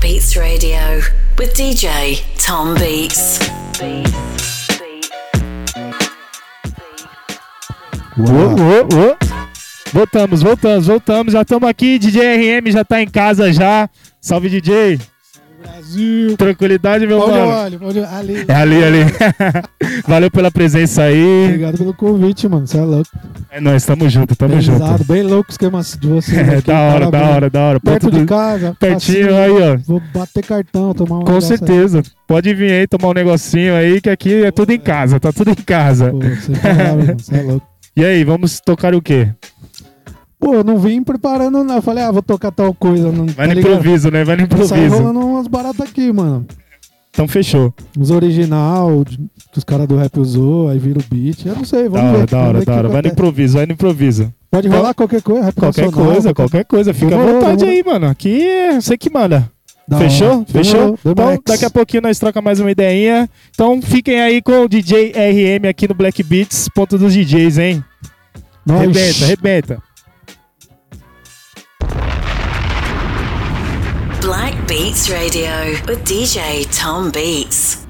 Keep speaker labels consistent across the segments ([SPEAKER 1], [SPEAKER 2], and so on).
[SPEAKER 1] Beats Radio with DJ Tom Beats.
[SPEAKER 2] Uô, uô, uô. Voltamos, voltamos, voltamos. Já estamos aqui. DJ RM já tá em casa já. Salve, DJ.
[SPEAKER 3] Brasil.
[SPEAKER 2] Tranquilidade, meu mano.
[SPEAKER 3] olho? Eu... Ali.
[SPEAKER 2] É ali, ali. Valeu pela presença aí.
[SPEAKER 3] Obrigado pelo convite, mano. Você é louco.
[SPEAKER 2] É nóis, tamo junto, tamo
[SPEAKER 3] Pesado,
[SPEAKER 2] junto.
[SPEAKER 3] bem louco o esquema de vocês.
[SPEAKER 2] É, da hora, da hora, da hora.
[SPEAKER 3] Perto de casa.
[SPEAKER 2] Pertinho
[SPEAKER 3] facinho.
[SPEAKER 2] aí, ó.
[SPEAKER 3] Vou bater cartão, tomar um
[SPEAKER 2] Com
[SPEAKER 3] negócio aí.
[SPEAKER 2] certeza. Pode vir aí tomar um negocinho aí, que aqui é tudo em casa, tá tudo em casa.
[SPEAKER 3] Pô, você tá lá, mano. Você é louco.
[SPEAKER 2] E aí, vamos tocar o quê?
[SPEAKER 3] Pô, eu não vim preparando, não. Eu falei, ah, vou tocar tal coisa. Não,
[SPEAKER 2] Vai
[SPEAKER 3] tá
[SPEAKER 2] no improviso, né? Vai no
[SPEAKER 3] Sai
[SPEAKER 2] improviso.
[SPEAKER 3] rolando umas baratas aqui, mano.
[SPEAKER 2] Então fechou.
[SPEAKER 3] Os original, que os caras do rap usou, aí vira o beat. Eu não sei,
[SPEAKER 2] Da
[SPEAKER 3] vamos
[SPEAKER 2] hora,
[SPEAKER 3] ver.
[SPEAKER 2] da hora, da hora. Vai no improviso, vai no improviso.
[SPEAKER 3] Pode rolar qualquer coisa, rap
[SPEAKER 2] Qualquer
[SPEAKER 3] nacional,
[SPEAKER 2] coisa, qualquer coisa. Fica à
[SPEAKER 3] Demorou,
[SPEAKER 2] vontade
[SPEAKER 3] demorou.
[SPEAKER 2] aí, mano. Aqui é você que manda.
[SPEAKER 3] Da
[SPEAKER 2] Fechou?
[SPEAKER 3] hora.
[SPEAKER 2] Fechou?
[SPEAKER 3] Demorou,
[SPEAKER 2] Então, daqui a pouquinho nós troca mais uma ideinha. Então, fiquem aí com o DJ RM aqui no Black Beats, ponto dos DJs, hein?
[SPEAKER 3] Nós.
[SPEAKER 2] Rebenta, rebenta.
[SPEAKER 1] Black Beats Radio with DJ Tom Beats.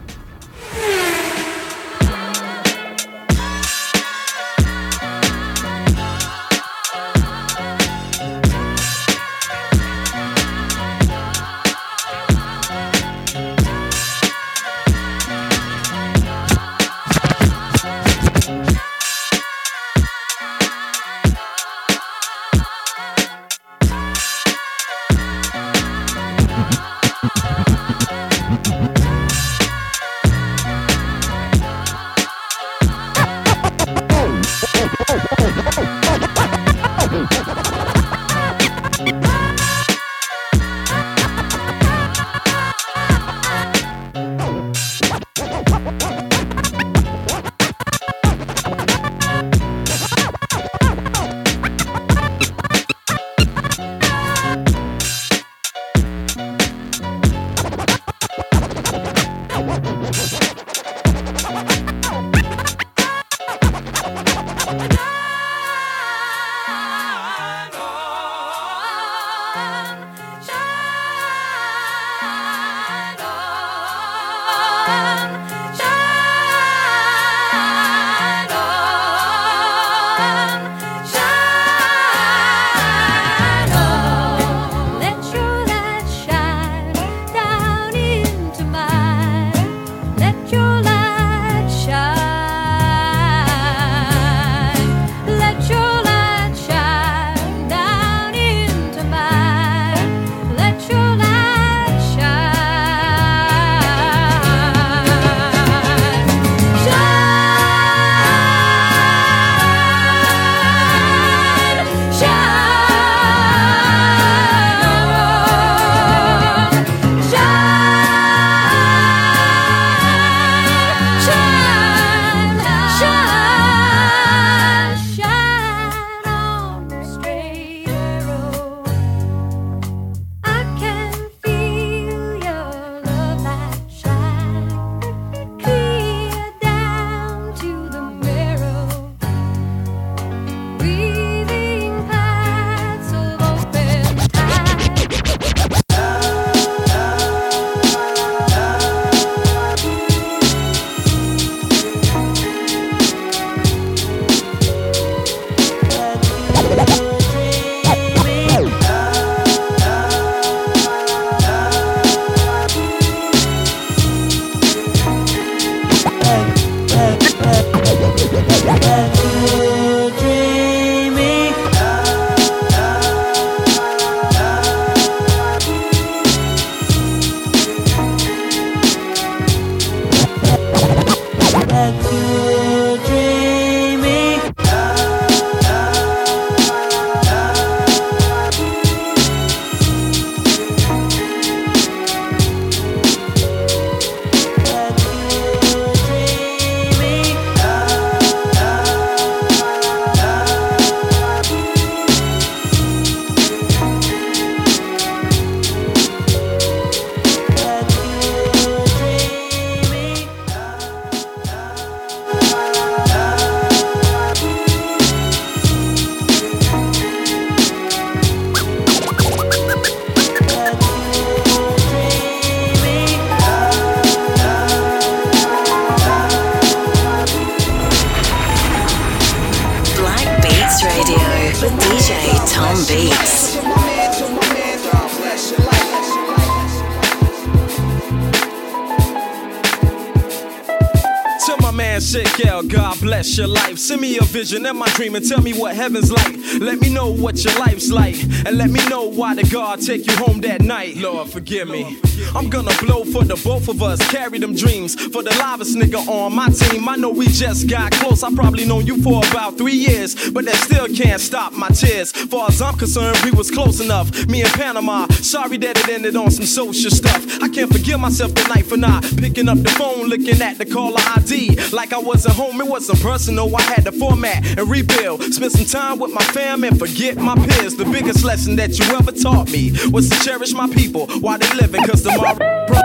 [SPEAKER 4] Tell me what heaven's like. Let me know what your life's like. And let me why the God take you home that night. Lord, forgive me. I'm gonna blow for the both of us. Carry them dreams for the livest nigga on my team. I know we just got close. I probably known you for about three years, but that still can't stop my tears. Far as I'm concerned, we was close enough. Me and Panama. Sorry that it ended on some social stuff. I can't forgive myself tonight for not picking up the phone, looking at the caller ID like I wasn't home. It wasn't personal. I had to format and rebuild. Spend some time with my fam and forget my peers. The biggest lesson that you ever taught me was to cherish my people while they living, cause tomorrow. Bro-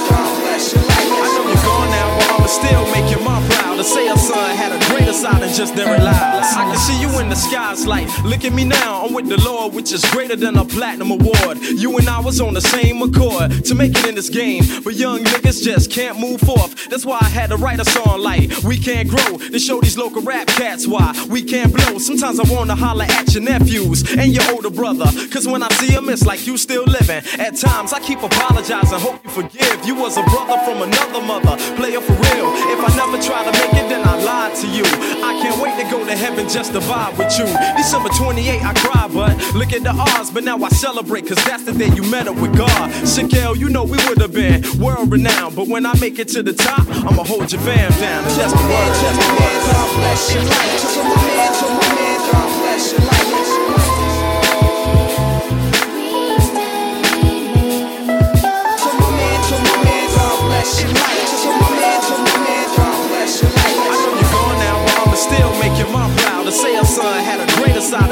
[SPEAKER 4] I know you're gone now, but I'ma still make your proud to say her son had a greater side than just lives. I can see you in the skies, like look at me now. I'm with the Lord, which is greater than a platinum award. You and I was on the same accord to make it in this game, but young niggas just can't move forth. That's why I had to write a song like "We Can't Grow" to show these local rap cats why we can't blow. Sometimes I wanna holler at your nephews and your older brother, cause when I see see 'em, it's like you still living. At times I keep apologizing, hope you forgive. You was a brother from another mother, player for real. If I never try to make then I lied to you. I can't wait to go to heaven just to vibe with you. December 28, I cry, but look at the odds. But now I celebrate, cause that's the day you met up with God. Shaquille, you know we would have been world renowned. But when I make it to the top, I'ma hold your fam down. And that's the word, that's the word. I your mom proud to say her son had a greater side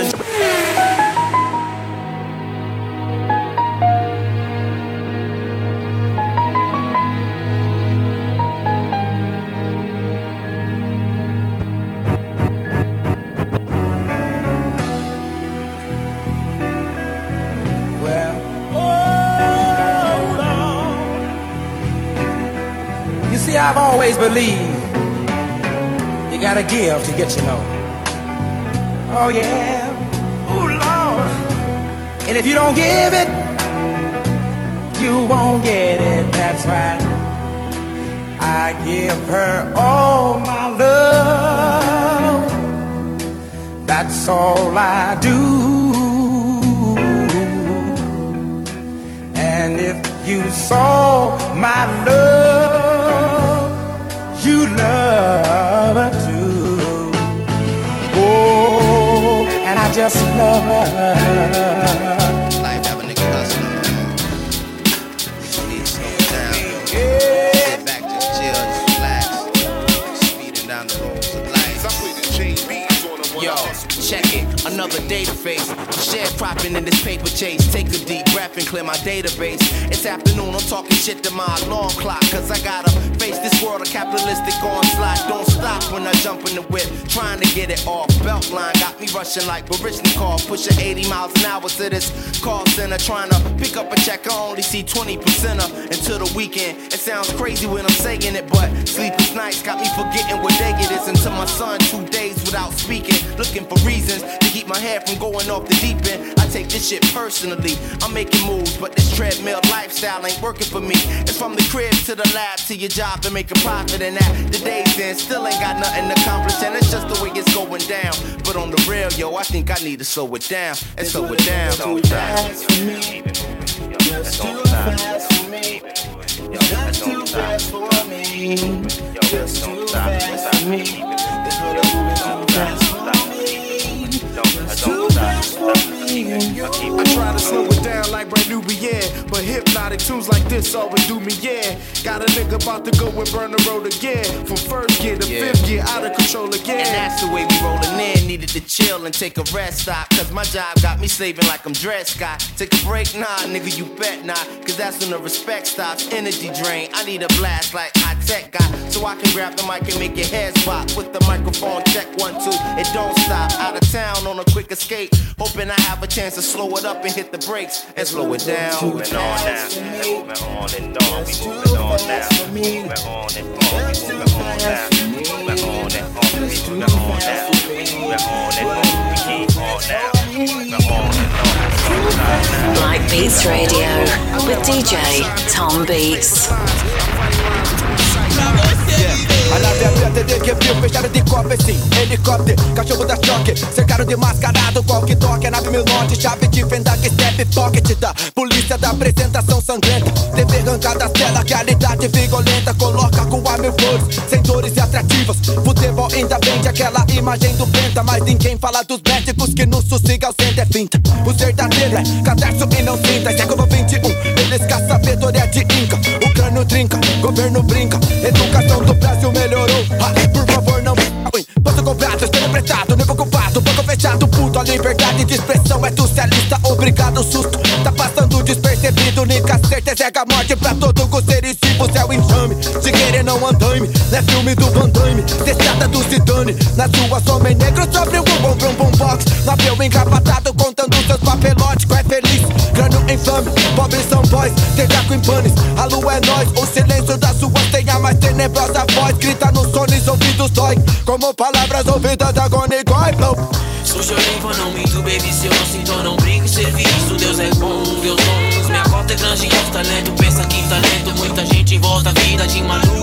[SPEAKER 5] see, I've always believed gotta give to get to know. Oh yeah, oh Lord. And if you don't give it, you won't get it. That's right. I give her all my love. That's all I do. And if you saw my love, you love her just love
[SPEAKER 6] another data face. Sharecropping in this paper chase. Take a deep breath and clear my database. It's afternoon, I'm talking shit to my alarm clock. Cause I gotta face this world of capitalistic onslaught. Don't stop when I jump in the whip, trying to get it off. Beltline got me rushing like Baryshnikov, pushing 80 miles an hour to this call center. Trying to pick up a check, I only see 20% of until the weekend. It sounds crazy when I'm saying it, but sleepless nights got me forgetting what day it is until my son two days without speaking. Looking for reasons to keep my head from going off the deep end. I take this shit personally. I'm making moves, but this treadmill lifestyle ain't working for me. It's from the crib to the lab to your job to make a profit, and that the days in still ain't got nothing accomplished, and it's just the way it's going down. But on the real, yo, I think I need to slow it down and slow it down.
[SPEAKER 5] Fast for me. Just too fast for me. Just too fast for me. Just too fast for me. This for me. And you.
[SPEAKER 4] I try to slow it down like brand new yeah. But hypnotic tunes like this always do me, yeah. Got a nigga about to go and burn the road again. From first gear to
[SPEAKER 6] Yeah.
[SPEAKER 4] fifth gear, out of control again.
[SPEAKER 6] And that's the way we rollin' in. Needed to chill and take a rest stop. Cause my job got me slaving like I'm Dred Scott. Take a break, nah, nigga, you bet not. Cause that's when the respect stops. Energy drain. I need a blast like I
[SPEAKER 7] high tech guy, so I can grab the mic and make your heads pop. With the microphone check one two, it don't stop. Out of town on a quick escape, hoping I have a chance to slow it up and hit the brakes and slow it down.
[SPEAKER 8] Moving on now, moving on and on. We moving on now, moving on and on. We moving on now, moving on and on. We moving on now, moving on and on. We keep on now, moving on and on.
[SPEAKER 1] Black Beats Radio with DJ Tom Beats.
[SPEAKER 9] A nave aberta que viu, fecharam de copa sim Helicóptero, cachorro da choque. Cercaram de mascarado, qual que toque? Nave mil norte, chave de fenda que step pocket Da polícia da apresentação sangrenta. TV arrancada, tela, realidade vigolenta Coloca com a mil flores, sem dores e atrativas. Futebol ainda vende aquela imagem do penta Mas ninguém fala dos médicos que no sossega ausente é finta. O verdadeiro é cadarço e não cinta Século 21, eles caçam sabedoria de inca. O crânio trinca, governo brinca. Educação do Brasil melhorou. Ah, Por favor não Posso comprado, estou prestado, nível culpado Banco fechado, puto, a liberdade de expressão é socialista. Obrigado, susto, tá passando despercebido Única certeza é a morte pra todo ser. E céu enxame Se querer não andame, não é filme do Van Damme Testada do Zidane, na sua homem negro Sobre o bum bum bum box No avião encapatado contando seus papelotes é feliz, infame. Pobres são boys, tejaco em panes. A lua é nós, o silêncio das ruas tem a mais tenebrosa voz. Grita nos sones, ouvidos dói Como palavras ouvidas igual flow
[SPEAKER 10] eu limpo, não minto, baby Se eu não sinto, não brinco Serviço, Deus é bom, Deus bons Minha cota é grande, é talento. Pensa que talento, muita gente volta Vida de maluco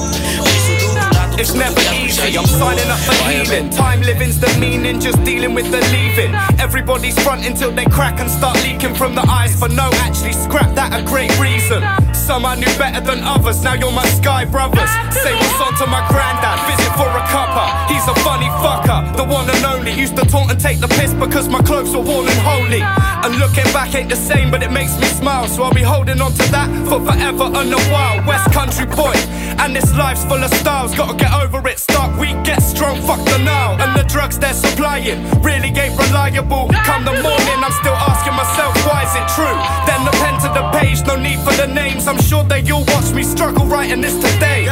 [SPEAKER 11] It's never easy, I'm signing up for healing. Time living's the meaning, just dealing with the leaving. Everybody's front until they crack and start leaking from the eyes. For no, actually, scrap that, a great reason. Some I knew better than others, now you're my sky brothers. Say what's on to my granddad, visit for a cuppa. He's a funny fucker, the one and only. Used to taunt and take the piss because my clothes were worn and holy. And looking back ain't the same, but it makes me smile. So I'll be holding on to that for forever and a while. West Country boy, and this life's full of styles. Gotta get over it, start weak, get strong, fuck the now. And the drugs they're supplying really ain't reliable. Come the morning, I'm still asking myself, why is it true? Then the pen to the page, no need for the names. I'm sure that you'll watch me struggle writing this today.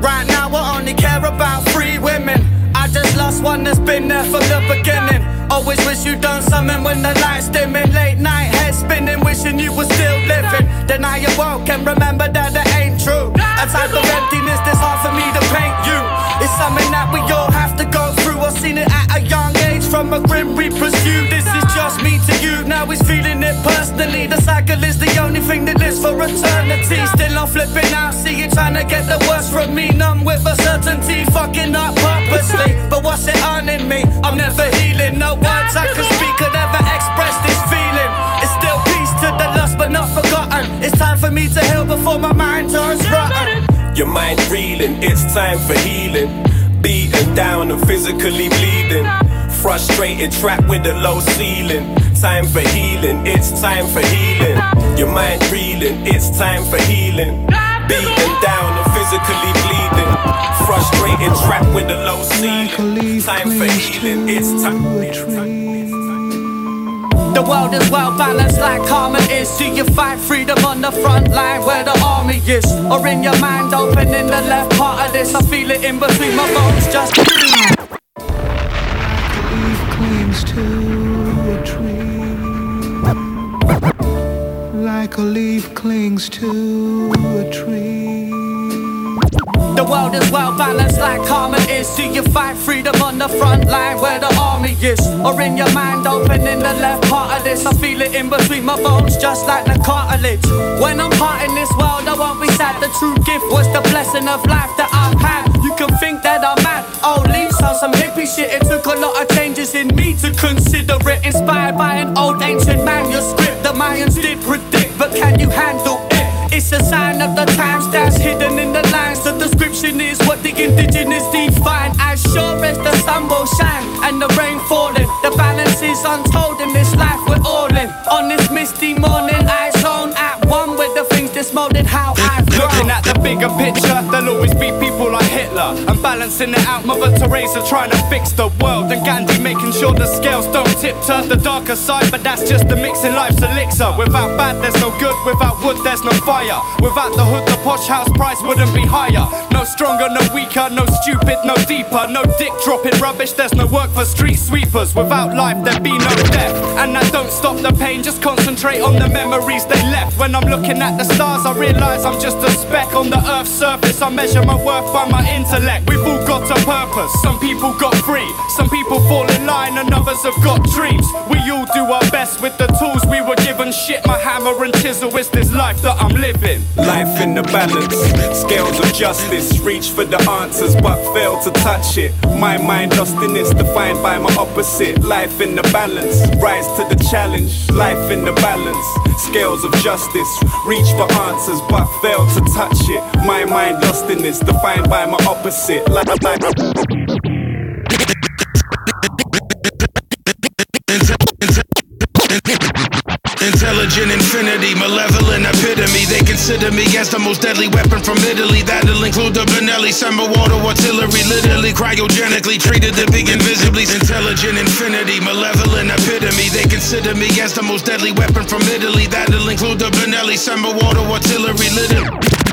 [SPEAKER 12] Right now, I only care about three women. I just lost one that's been there from the beginning. Always wish you done something when the light's dimming. Late night head spinning, wishing you were still living. Then I awoke and remember that it ain't true. A type of emptiness that's hard for me to paint you. It's something that we all have to go through. I've seen it at a young age from a grim we pursue. This is just me to you. Now he's feeling it personally. The cycle is the only thing that lives for eternity. Still I'm flipping out, see you trying to get the worst from me. Numb with a certainty, fucking up purposely. But what's it earning me? I'm never healing. No words I can speak could ever express this feeling. It's still peace to the lost but not forgotten. It's time for me to heal before my mind turns rotten.
[SPEAKER 13] Your mind reeling, it's time for healing. Beaten down and physically bleeding. Frustrated, trapped with a low ceiling. Time for healing, it's time for healing. Your mind reeling, it's time for healing. Beaten down and physically bleeding. Frustrated, trapped with a low ceiling. Time for healing, it's time.
[SPEAKER 12] The world is well balanced like karma is. Do you fight freedom on the front line where the army is? Or in your mind open in the left part of this? I feel it in between my bones just.
[SPEAKER 14] A leaf clings to a tree.
[SPEAKER 12] The world is well balanced like karma is. Do you fight freedom on the front line where the army is? Or in your mind open in the left part of this? I feel it in between my bones just like the cartilage. When I'm parting this world, I won't be sad. The true gift was the blessing of life that I've had. You can think that I'm mad. Leaves on some hippie shit. It took a lot of changes in me to consider it. Inspired by an old ancient manuscript. The Mayans did predict, but can you handle it? It's a sign of the times that's hidden in the lines. The description is what the indigenous define. As sure as the sun will shine and the rain falling, the balance is untold in this life we're all in. On this misty morning, I zone at one with the things that's how I've grown.
[SPEAKER 11] Looking at the bigger picture, there'll always be people Hitler. I'm balancing it out, Mother Teresa trying to fix the world. And Gandhi making sure the scales don't tip to the darker side, but that's just the mixing life's elixir. Without bad, there's no good, without wood, there's no fire. Without the hood, the posh house price wouldn't be higher. No stronger, no weaker, no stupid, no deeper, no dick dropping rubbish, there's no work for street sweepers. Without life, there'd be no death. And that don't stop the pain, just concentrate on the memories they left. When I'm looking at the stars, I realize I'm just a speck on the earth's surface. I measure my worth by my intellect. We've all got a purpose. Some people got free, some people fall in line, and others have got dreams. We all do our best with the tools we were given. Shit, my hammer and chisel is this life that I'm living.
[SPEAKER 13] Life in the balance, scales of justice. Reach for the answers, but fail to touch it. My mind lost in this, defined by my opposite. Life in the balance, rise to the challenge. Life in the balance, scales of justice. Reach for answers, but fail to touch it. My mind lost in this, defined by my
[SPEAKER 15] Intelligent infinity, malevolent epitome. They consider me as the most deadly weapon from Italy. That'll include the Benelli, summer water artillery. Literally cryogenically treated to be invisibly. Intelligent infinity, malevolent epitome. They consider me as the most deadly weapon from Italy. That'll include the Benelli, summer water artillery. Literally.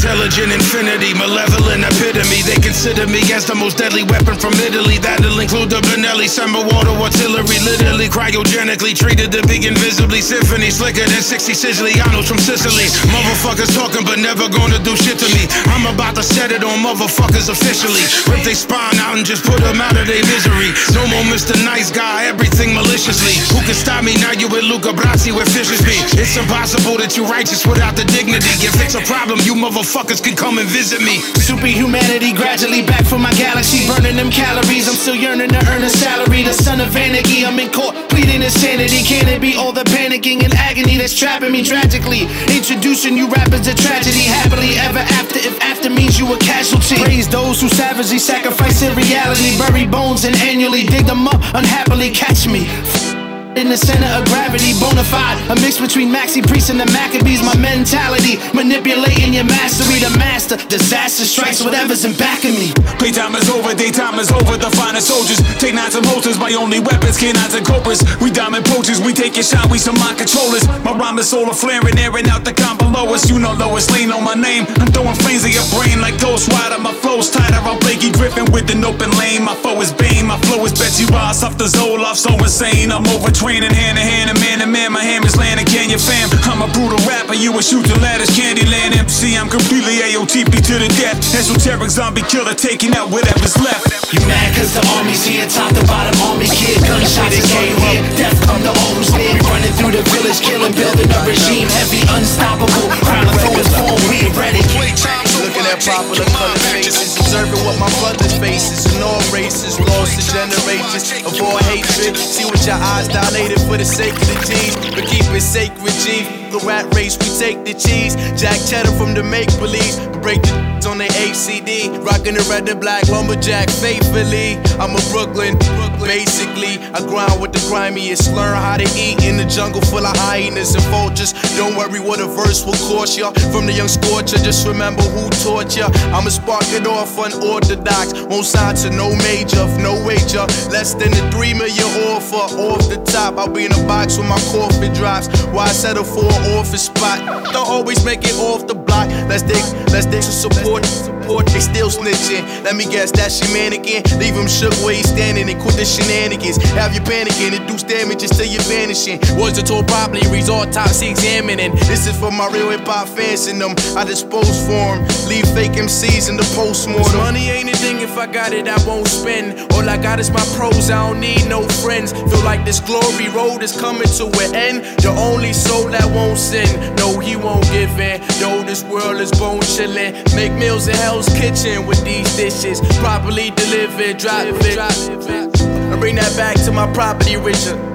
[SPEAKER 15] Intelligent infinity, malevolent epitome. They consider me as the most deadly weapon from Italy. That'll include the Benelli, summer water artillery. Literally cryogenically treated to be invisibly symphony. Slicker than 60 Sicilianos from Sicily. Motherfuckers talking but never gonna do shit to me. I'm about to set it on motherfuckers officially. Rip they spine out and just put them out of their misery. No more Mr. Nice Guy, everything maliciously. Who can stop me now? You with Luca Brasi with fishes be. It's impossible that you righteous without the dignity. If it's a problem, you motherfuckers can come and visit me.
[SPEAKER 16] Superhumanity gradually back from my galaxy, burning them calories. I'm still yearning to earn a salary. The son of vanity. I'm in court pleading insanity. Can it be all the panicking and agony that's trapping me tragically? Introducing you rappers to tragedy, happily ever after. If after means you a casualty, praise those who savagely sacrifice in reality, bury bones and annually dig them up unhappily. Catch me. In the center of gravity, bona fide. A mix between Maxi Priest and the Maccabees. My mentality, manipulating your mastery. The master, disaster strikes whatever's in back of me.
[SPEAKER 17] Playtime is over, daytime is over. The finest soldiers take knives and holsters. My only weapons, canines and cobras. We diamond poachers, we take your shot, we some mind controllers. My rhyme is solar flaring, airing out the con below us. You know Lois Lane on my name. I'm throwing flames at your brain like Ghost Rider. My flow's tighter, I'm Blakey Griffin with an open lane. My foe is Bane, my flow is Betsy Ross off the Zoloft, so insane. I'm overtraining hand to hand, and man to man. My hammer's landing, can you fam? I'm a brutal rapper, you a shooting ladders, Candyland MC. I'm completely AOTP to the death. Esoteric zombie killer taking out whatever's left.
[SPEAKER 16] You mad cause the army's here, top to bottom army kid. Gunshots is all you hear, death come to all who's near. Running through the village, killing, building a regime. Heavy, unstoppable, crown of thorns, form, we ready.
[SPEAKER 7] Looking at popular color faces, observing what my brothers faces in all races, lost to generations of all hatred. See what your eyes dilated for the sake of the G's, but keep it sacred, G. The rat race, we take the cheese. Jack cheddar from the make believe, break the on the ACD, rocking the red and black lumberjack faithfully. I'm a Brooklyn, basically. I grind with the grimiest, learn how to eat in the jungle full of hyenas and vultures. Don't worry what a verse will cost ya. From the young scorcher, just remember who taught ya. I'ma spark it off unorthodox, won't sign to no major, no wager. Less than a three million offer off the top. I'll be in a box when my coffin drops. Why settle for an office spot? Don't always make it off the block. Let's dig, let's dig to support. They still snitching. Let me guess, that's your mannequin. Leave him shook where he's standing and quit the shenanigans. Have you panicking, induce damages till you're vanishing. Was the tour reads autopsy examining. This is for my real hip hop fans and them. I dispose for 'em. Leave fake MCs in the postmortem. Money ain't a thing if I got it, I won't spend. All I got is my pros, I don't need no friends. Feel like this glory road is coming to an end. The only soul that won't sin, no, he won't give in. Yo, this world is bone chillin'. Make meals in Hell's Kitchen with these dishes. Properly delivered, drop it, drop it. I bring that back to my property, Richard.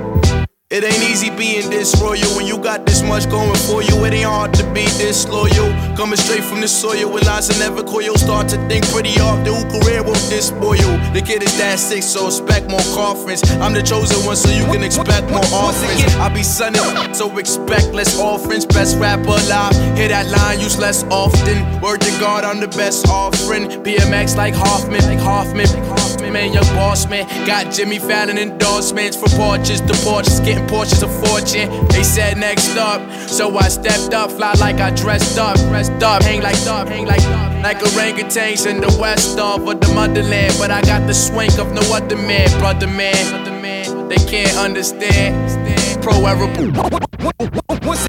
[SPEAKER 7] It ain't easy being this royal when you got this much going for you. It ain't hard to be this loyal. Coming straight from the soil with lines that never coil. Start to think pretty often who career will this spoil. The kid is that sick, so expect more coffins. I'm the chosen one, so you can expect more offerings. I be sunning, so expect less offerings. Best rapper alive. Hear that line used less often. Word to God, I'm the best offering. BMX like Hoffman, like Hoffman. Like Hoffman, man, young boss man. Got Jimmy Fallon endorsements for porches to porches, getting porches of fortune. They said next up, so I stepped up, fly like I dressed up, dressed up, hang like up, hang like up. Like orangutans in the west of or the motherland, but I got the swank of no other man, brother man. They can't understand. Pro era.
[SPEAKER 18] Once,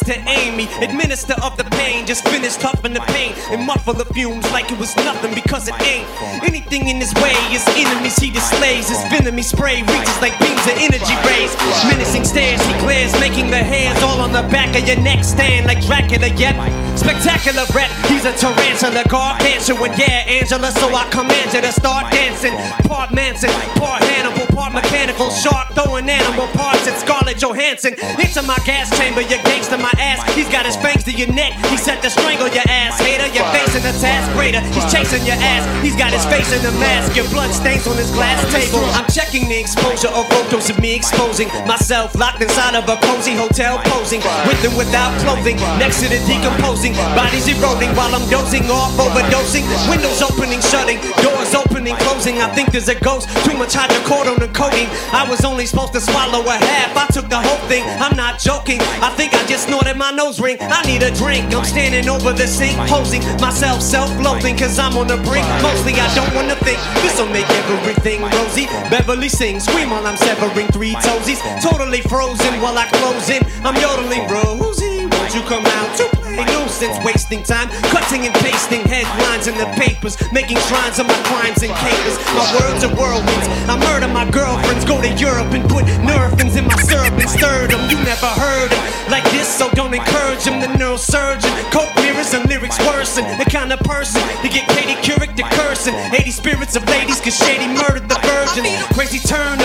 [SPEAKER 18] to Amy. Administer of the pain, just finish toughen the pain and muffle the fumes like it was nothing because it ain't. Anything in his way is enemies he displays. His venom he spray reaches like beams of energy rays. Menacing stares he glares, making the hairs all on the back of your neck stand like Dracula. Yet spectacular rep, he's a tarantula, gargantuan. Yeah, Angela, so I command you to start dancing. Part Manson, part Hannibal, part mechanical shark throwing animal parts at Scarlett Johansson. Into my gas chamber, your gangster my ass. He's got his fangs to your neck. He set to strangle your ass, hater. You're facing a task greater. He's chasing your ass. He's got his face in the mask. Your blood stains on his glass table. I'm checking the exposure of photos of me exposing myself locked inside of a cozy hotel posing with and without clothing. Next to the decomposing bodies eroding while I'm dozing off, overdosing. Windows opening, shutting, doors opening, closing. I think there's a ghost. Too much hydrocodone and codeine. I was only supposed to swallow a half. I took the whole thing. I'm not joking. I think I just snorted my nose ring. I need a drink. I'm standing over the sink, posing myself self-loathing, cause I'm on the brink. Mostly I don't wanna think. This'll make everything rosy. Beverly sings, scream while I'm severing three toesies. Totally frozen while I close in. I'm yodeling, Rosie. Won't you come out to play nuisance? Wasting time, cutting and pasting headlines in the papers, making shrines of my crimes and capers. My words are whirlwinds. I murder my girlfriends, go to Europe and put nerfins in my syrup and stir them. You never heard them like this, so don't encourage him. The neurosurgeon, coke mirrors and lyrics worsen. The kind of person to get Katie Couric to cursing. 80 spirits of ladies, cause Shady murdered the virgin. Crazy turn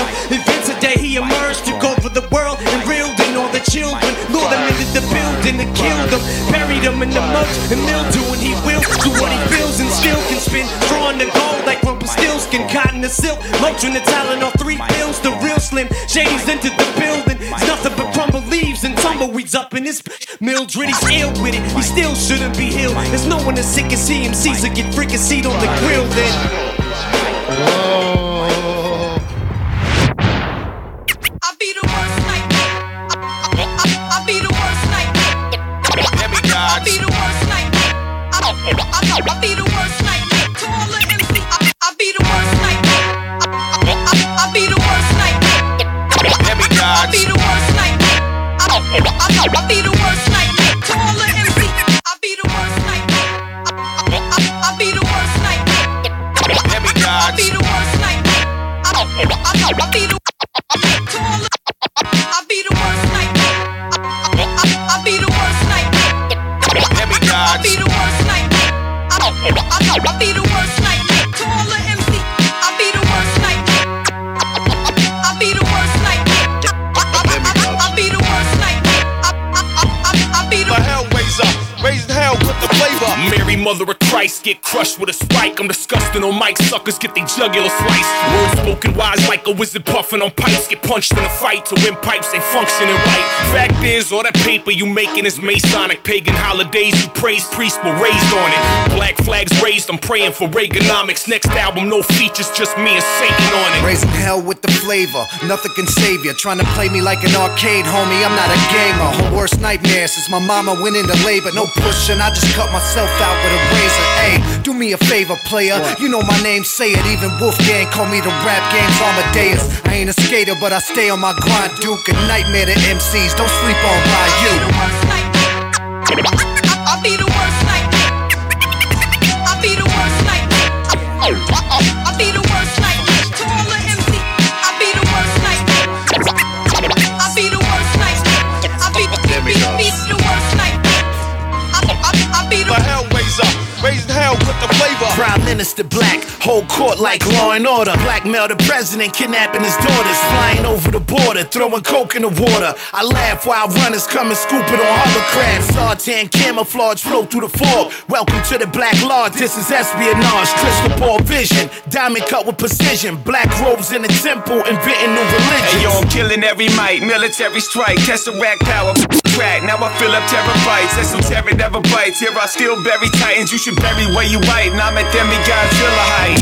[SPEAKER 18] mulch and mildew, and he will do what he feels and still can spin. Drawing the gold like Rumpelstiltskin, cotton to silk. Motrin the talent off three pills, the real slim. Shady's entered the building. It's nothing but crumble leaves and tumbleweeds up in his Mildred. He's ill with it. He still shouldn't be healed. There's no one as sick as he. MCs that get freaking seat on the grill then.
[SPEAKER 19] I
[SPEAKER 13] get crushed with a spike. I'm disgusting on mic, suckers get their jugular sliced. Words spoken wise like a wizard puffing on pipes. Get punched in a fight to win pipes ain't functioning right. Fact is, all that paper you making is Masonic. Pagan holidays you praise, priests were raised on it. Black flags raised, I'm praying for Reaganomics. Next album, no features, just me and Satan on it.
[SPEAKER 20] Raising hell with the flavor, nothing can save you. Trying to play me like an arcade, homie. I'm not a gamer. Her worst nightmare since my mama went into labor. No pushing, I just cut myself out with a razor. Hey, do me a favor, player. You know my name, say it. Even Wolfgang call me the rap game's Amadeus. I ain't a skater, but I stay on my grind. Duke a nightmare to MCs. Don't sleep on by you.
[SPEAKER 19] I be the worst nightmare. I'll be the worst nightmare. The
[SPEAKER 21] flavor.
[SPEAKER 16] Prime Minister black, whole court like law and order. Blackmail the president, kidnapping his daughters, flying over the border, throwing coke in the water. I laugh while runners come and scoop it on hovercraft. Sartan camouflage flow through the fog. Welcome to the Black Lodge, this is espionage. Crystal ball vision, diamond cut with precision. Black robes in the temple, inventing new religion.
[SPEAKER 17] Hey, yo, I'm killing every mic, military strike, tesseract power, crack. Now I fill up terabytes, esoteric never bites. Here I still bury titans, you should bury where you white. Now I'm at demigodzilla height.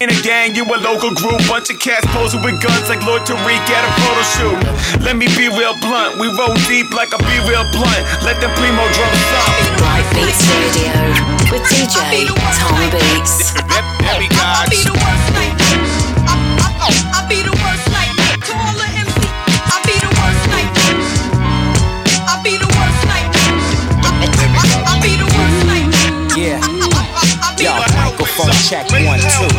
[SPEAKER 17] You in a gang, you a local group, bunch of cats posing with guns like Lord Tariq at a photo shoot. Let me be real blunt, we roll deep like a be real blunt. Let them primo drums thump.
[SPEAKER 1] Right Beats Radio with DJ Tom Beats.
[SPEAKER 19] I be the worst nightmare. I, I, I be the worst
[SPEAKER 22] check one, two.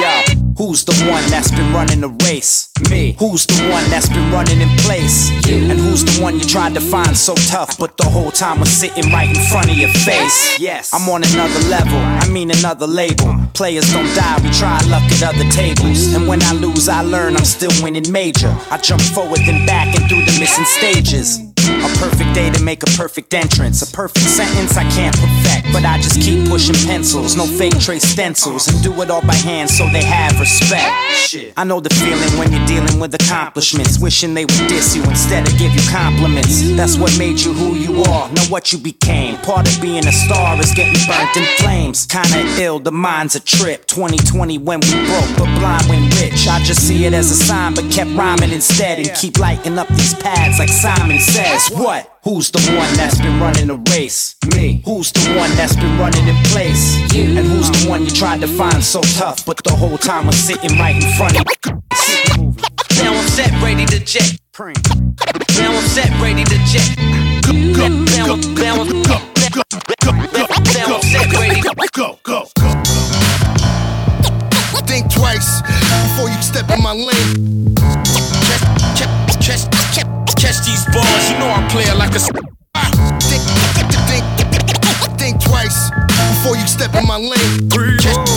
[SPEAKER 22] Yo, who's the one that's been running the race? Me. Who's the one that's been running in place? You. And who's the one you tried to find so tough, but the whole time was sitting right in front of your face? Yes. I'm on another level, I mean another label. Players don't die, we try luck at other tables. And when I lose, I learn I'm still winning major. I jump forward and back and through the missing stages. A perfect day to make a perfect entrance. A perfect sentence I can't perfect, but I just keep pushing pencils. No fake trace stencils, and do it all by hand so they have respect. Shit. I know the feeling when you're dealing with accomplishments, wishing they would diss you instead of give you compliments. That's what made you who you are, know what you became. Part of being a star is getting burnt in flames. Kinda ill, the mind's a trip. 2020 when we broke, but blind when rich. I just see it as a sign, but kept rhyming instead and keep lighting up these pads like Simon says. What? Who's the one that's been running the race? Me. Who's the one that's been running in place? You. And who's the one you tried to find so tough, but the whole time was sitting right in front of you?
[SPEAKER 10] Now I'm set, ready to jet. Now I'm set, ready to jet. Now, now, I'm- now, I'm- now I'm set, ready to
[SPEAKER 16] go, go, go.
[SPEAKER 23] Think twice before you step in my lane.
[SPEAKER 7] Catch, these balls, you know I play it like a.
[SPEAKER 23] Think, think, think, think twice before you step in my lane.
[SPEAKER 7] Catch,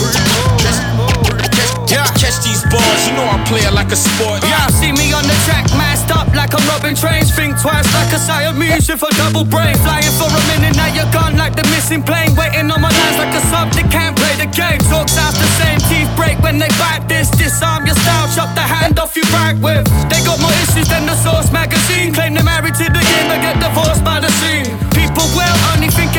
[SPEAKER 7] balls, you know I play it like a sport.
[SPEAKER 12] Yeah, see me on the track, masked up like I'm robbing trains. Think twice like a Siamese with a double brain. Flying for a minute, now you're gone like the missing plane. Waiting on my lines like a sub that can't play the game. Talks out the same teeth break when they bite this. Disarm your style, chop the hand off you right with. They got more issues than the Source magazine. Claim they're married to the game, but get divorced by the scene. People will only think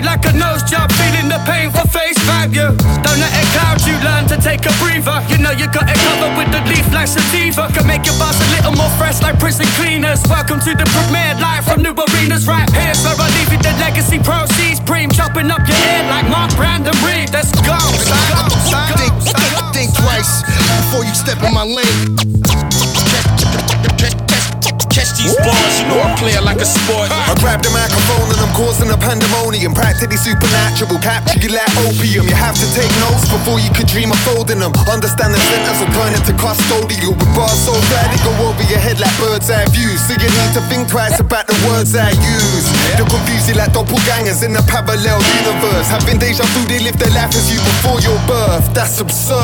[SPEAKER 12] to, like a nose job, feeling the pain for face value. Don't let it cloud you, learn to take a breather. You know you got it covered with the leaf like sativa. Can make your buzz a little more fresh like prison cleaners. Welcome to the premiere, live from new arenas right here. So I leave you the legacy proceeds, preem chopping up your head like Mark Brandon Read. Let's go.
[SPEAKER 23] Think, think, think twice before you step in my lane.
[SPEAKER 7] These balls, you know I play like a sport.
[SPEAKER 24] I grab the microphone and I'm causing a pandemonium. Practically supernatural, capture you like opium. You have to take notes before you could dream of folding them. Understand the sentence of turning to custodial with bars so bad it go over your head like bird's eye views. So you need to think twice about the words I use. They'll confuse you like doppelgangers in a parallel universe. Having deja vu, they live their life as you before your birth. That's absurd.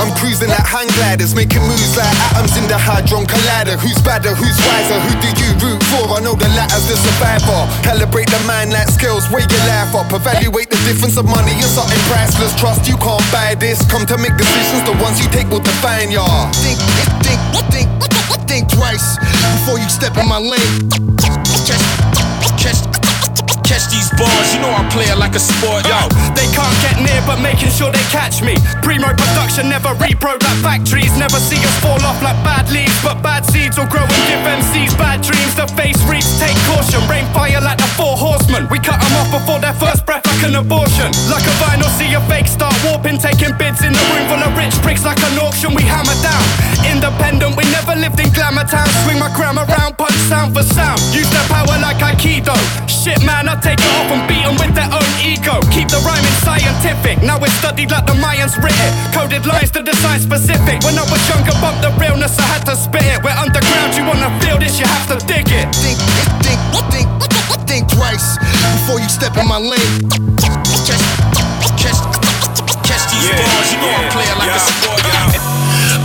[SPEAKER 24] I'm cruising like hang gliders, making moves like atoms in the hadron collider. Who's badder? Who's wiser? Who do you root for? I know the latter's the survivor. Calibrate the mind like scales, weigh your life up. Evaluate the difference of money and something priceless. Trust you can't buy this. Come to make decisions, the ones you take will define ya.
[SPEAKER 23] Think, think, think, think twice before you step in my lane.
[SPEAKER 7] Catch, catch these balls, you know I play it like a sport.
[SPEAKER 12] Yo, they can't get near, but making sure they catch me. Primo production never repro like factories. Never see us fall off like bad leaves, but bad seeds will grow and give MCs bad dreams. The face reads, take caution. Rain fire like the four horsemen. We cut them off before their first breath, like an abortion. Like a vinyl, see a fake start warping, taking bids in the room full of rich pricks like an auction. We hammer down. Independent, we never lived in glamour town. Swing my gram around, punch sound for sound. Use their power like Aikido. Shit, man, I take it off and beat them with their own ego. Keep the rhyming scientific. Now it's studied like the Mayans written. Coded lines to design specific. When I was younger, bumped the realness, I had to spit it. We're underground, you wanna feel this, you have to dig it.
[SPEAKER 23] Think, think, think, think twice before you step in my lane.
[SPEAKER 7] Catch,
[SPEAKER 25] these
[SPEAKER 13] bars, you know I'm playing like a sport.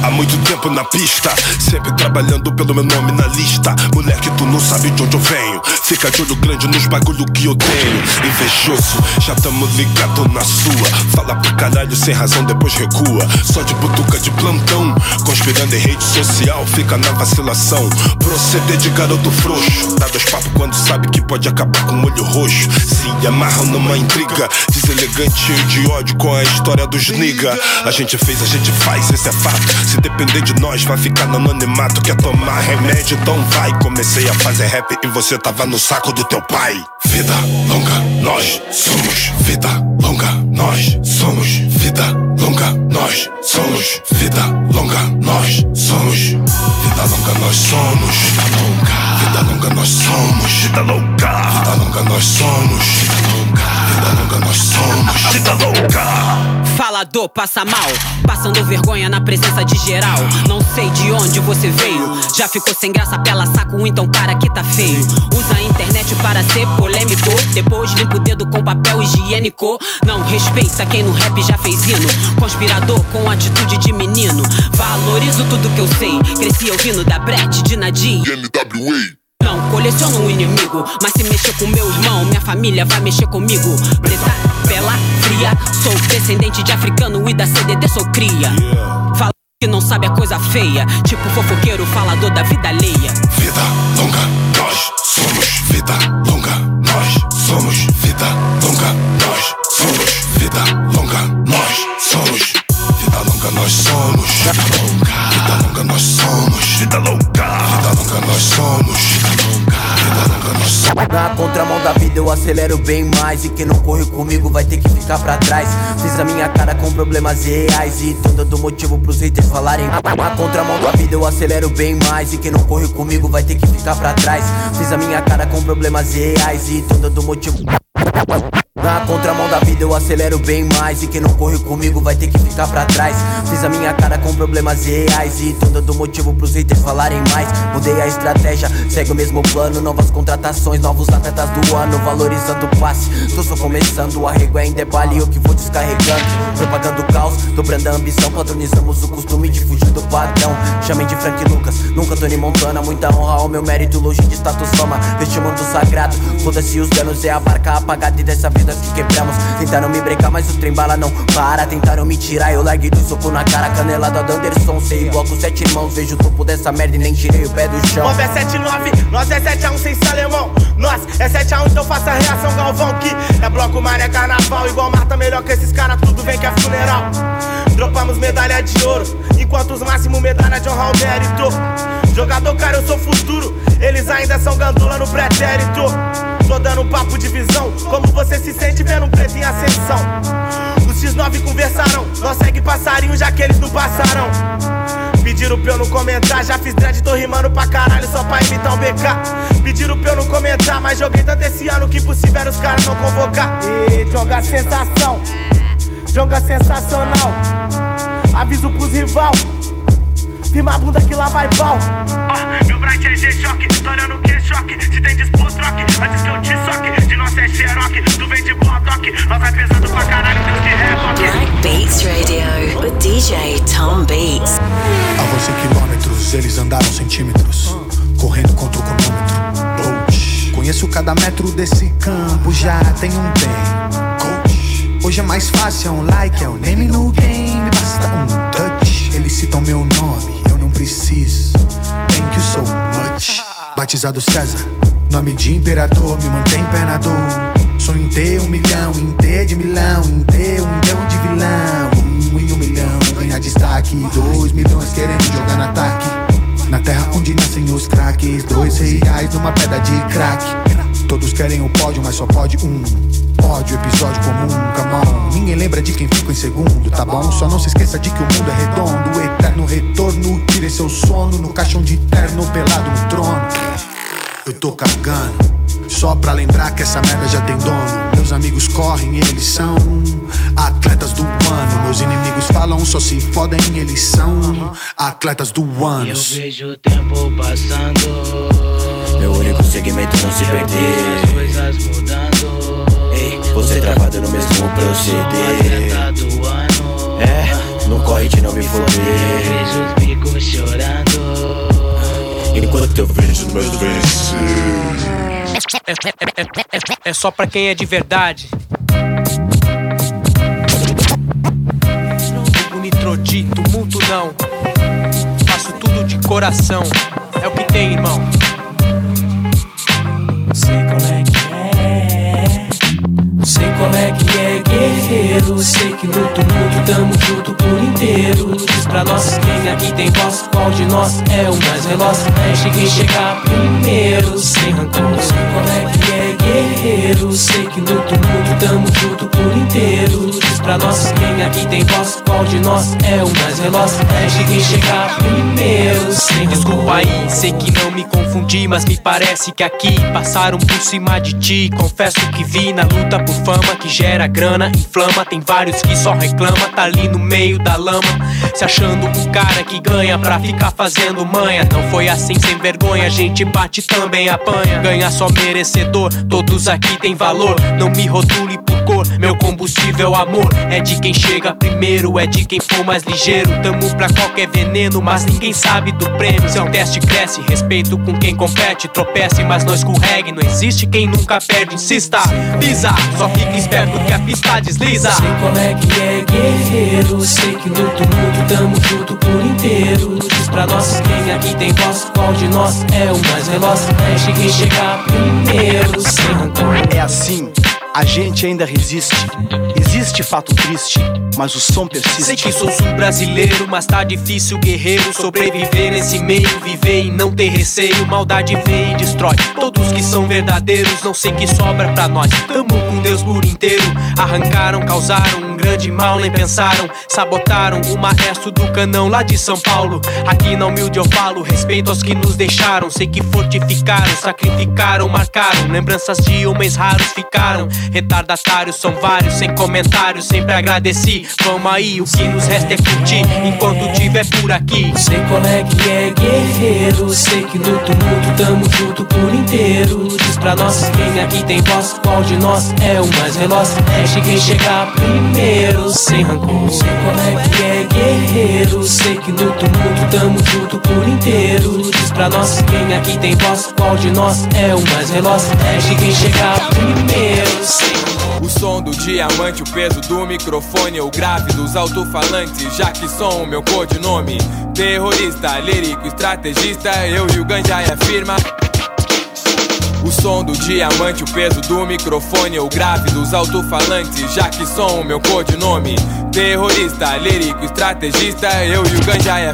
[SPEAKER 25] Há muito tempo na pista, sempre trabalhando pelo meu nome na lista. Moleque, tu não sabe de onde eu venho. Fica de olho grande nos bagulho que eu tenho. Invejoso, já tamo ligado na sua. Fala pro caralho sem razão, depois recua. Só de butuca de plantão. Conspirando em rede social, fica na vacilação. Proceder de garoto frouxo. Dá dois papos quando sabe que pode acabar com o olho roxo. Se amarram numa intriga. Deselegante, cheio de ódio com a história dos nigga. A gente fez, a gente faz, esse é fato. Se depender de nós, vai ficar no anonimato. Quer tomar remédio? Então vai. Comecei a fazer rap e você tava no saco do teu pai. Vida longa, nós somos. Vida longa, nós somos. Vida longa, nós somos. Vida longa, nós somos. Vida longa, nós somos. Vida longa, vida longa, nós somos. Vida longa, vida longa, nós somos. Vida longa, vida longa, nós somos. Vida louca.
[SPEAKER 26] Falador passa mal, passando vergonha na presença de geral. Não sei de onde você veio, já ficou sem graça pela saco, então para que tá feio. Usa a internet para ser polêmico, depois limpa o dedo com papel higiênico. Não respeita quem no rap já fez hino, conspirador com atitude de menino. Valorizo tudo que eu sei, cresci ouvindo da Brett, de Nadir.
[SPEAKER 24] NWA.
[SPEAKER 26] Não coleciono um inimigo, mas se mexer com meu irmão, minha família vai mexer comigo. Preta, bela, fria, sou descendente de africano e da CDD sou cria. Fala que não sabe a coisa feia, tipo fofoqueiro, falador da vida alheia.
[SPEAKER 25] Vida longa, nós somos. Vida longa, nós somos. Vida longa, nós somos. Vida longa, nós somos.
[SPEAKER 27] Acelero bem mais E quem não corre comigo vai ter que ficar pra trás. Fiz a minha cara com problemas reais E tô dando motivo pros haters falarem Na contramão da vida. Eu acelero bem mais E quem não corre comigo vai ter que ficar pra trás. Fiz a minha cara com problemas reais E tô dando motivo na contramão da vida eu acelero bem mais. E quem não corre comigo vai ter que ficar pra trás. Fiz a minha cara com problemas reais. E tô dando motivo pros haters falarem mais. Mudei a estratégia, segue o mesmo plano. Novas contratações, novos atletas do ano Valorizando o passe, tô só começando O arrego é em debate eu que vou descarregando. Propagando o caos, dobrando a ambição Padronizamos o costume de fugir do padrão. Chamem de Frank Lucas, nunca Tony Montana. Muita honra ao meu mérito, longe de status fama. Este mundo sagrado, foda-se os danos É a barca apagada. E dessa vida que quebramos. Tentaram me brecar, mas o trem bala não para. Tentaram me tirar, eu larguei do soco na cara. Canelada do Anderson, sei igual com sete irmãos. Vejo o topo dessa merda e nem tirei o pé do chão.
[SPEAKER 28] Nós é 79, nós é 7x1 sem salemão. Nós é 7x1, então faça a reação Galvão Que é bloco, maré, carnaval. Igual Marta, melhor que esses caras, tudo vem que é funeral Dropamos medalha de ouro Enquanto os máximos medalha de honra ao mérito. Jogador, cara, eu sou futuro Eles ainda são gandula no pretérito. Tô dando um papo de visão Como você se sente vendo um preto em ascensão. Os X9 conversaram Nós segue passarinho já que eles não passaram Pediram pra eu não comentar Já fiz dread, tô rimando pra caralho Só pra imitar um BK Pediram pra eu não comentar Mas joguei tanto esse ano que impossível os caras não convocar. E joga sensação Joga sensacional. Aviso pros rival. Firma a bunda que lá vai pau. Meu bright é G-Choque, estourando que choque Se tem disputa, troque, antes que eu te soque De nós é xeroque, tu vem de boa toque Nós vai pesando pra caralho, Deus que reboque
[SPEAKER 1] Black Beats Radio with DJ Tom Beats.
[SPEAKER 14] Avanço em quilômetros, eles andaram centímetros, correndo contra o cronômetro. Conheço cada metro desse campo, já tenho um bem. Hoje é mais fácil, é um like, é um name no game, basta um touch. Eles citam meu nome, eu não preciso. Thank you so much. Batizado César, nome de imperador, me mantém pé na dor. Sonho em ter um milhão, em ter de milhão, em ter um milhão de vilão. Um em um milhão, ganhar destaque. Dois milhões querendo jogar no ataque. Na terra onde nascem os craques. Dois reais numa pedra de crack. Todos querem o pódio, mas só pode um. Pódio, episódio comum, come on. Ninguém lembra de quem ficou em segundo, tá bom? Só não se esqueça de que o mundo é redondo. Eterno retorno, tire seu sono no caixão de terno pelado no trono. Eu tô cagando. Só pra lembrar que essa merda já tem dono. Meus amigos correm, eles são atletas do ano. Meus inimigos falam, só se fodem, eles são atletas do ano.
[SPEAKER 10] Eu vejo o tempo passando.
[SPEAKER 27] Meu único segmento não se
[SPEAKER 10] As
[SPEAKER 27] perder.
[SPEAKER 10] coisas mudando.
[SPEAKER 27] Ei, você travado no mesmo proceder.
[SPEAKER 10] Atleta do ano.
[SPEAKER 27] É, não corre de não me
[SPEAKER 10] Vejo
[SPEAKER 27] foder.
[SPEAKER 10] os bicos estamos chorando.
[SPEAKER 29] Enquanto eu vejo meus vencer.
[SPEAKER 18] É, é, é, é só pra quem é de verdade. Não nitrodi, tumulto não. Faço tudo de coração. É o que tem, irmão.
[SPEAKER 10] Sei qual é que é. Sei qual é que é, guerreiro. Sei que no tumulto tamo junto por inteiro. Diz pra nós quem aqui tem voz, qual de nós é o mais veloz. Mexe quem chegar primeiro, sem rancor. Sei qual é que é, guerreiro. Sei que no tumulto tamo junto por inteiro. Diz pra nós quem aqui tem voz, qual de nós é o mais veloz. Mexe quem chegar primeiro, sem.
[SPEAKER 18] Desculpa aí, sei que não me confundi, mas me parece que aqui passaram por cima de ti. Confesso que vi na luta por fama que gera grana, inflama. Tem vários que só reclama, tá ali no meio da lama, se achando um cara que ganha pra ficar fazendo manha. Não foi assim sem vergonha, a gente bate também apanha. Ganha só merecedor, todos aqui têm valor. Não me rotule cor, meu combustível amor é de quem chega primeiro, é de quem for mais ligeiro. Tamo pra qualquer veneno, mas ninguém sabe do prêmio. Seu teste cresce, respeito com quem compete, tropece, mas não escorregue. Não existe quem nunca perde, insista, pisa, só fica esperto que a pista desliza.
[SPEAKER 10] Sei qual é que é, guerreiro. Sei que no tumulto tamo junto por inteiro. Diz pra nós quem aqui tem voz, qual de nós é o mais veloz. Mexe quem chegar primeiro, sem rancor.
[SPEAKER 30] É assim, a gente ainda resiste. Existe fato triste, mas o som persiste.
[SPEAKER 18] Sei que sou sul brasileiro, mas tá difícil, guerreiro. Sobreviver nesse meio, viver e não ter receio. Maldade vem e destrói todos que são verdadeiros. Não sei que sobra pra nós. Tamo com Deus por inteiro. Arrancaram, causaram um grande mal, nem pensaram. Sabotaram o maestro do canão lá de São Paulo. Aqui na humilde eu falo, respeito aos que nos deixaram. Sei que fortificaram, sacrificaram, marcaram. Lembranças de homens raros ficaram. Retardatários são vários, sem comentários, sempre agradeci. Vamos aí, o que nos resta é curtir enquanto tiver por aqui.
[SPEAKER 10] Sei qual é que é, guerreiro. Sei que no tumulto tamo junto por inteiro. Diz pra nós quem aqui tem voz, qual de nós é o mais veloz. Mexe quem chegar primeiro, sem rancor. Sei qual é que é, guerreiro. Sei que no tumulto tamo junto por inteiro. Diz pra nós quem aqui tem voz, qual de nós é o mais veloz. Mexe quem chegar primeiro.
[SPEAKER 31] O som do diamante, o peso do microfone, o grave dos alto-falantes, já que sou o meu codinome. Terrorista, lírico, estrategista, eu e o Ganja é firma. O som do diamante, o peso do microfone, o grave dos alto-falantes, já que sou o meu codinome. Terrorista, lírico, estrategista, eu e o Ganja é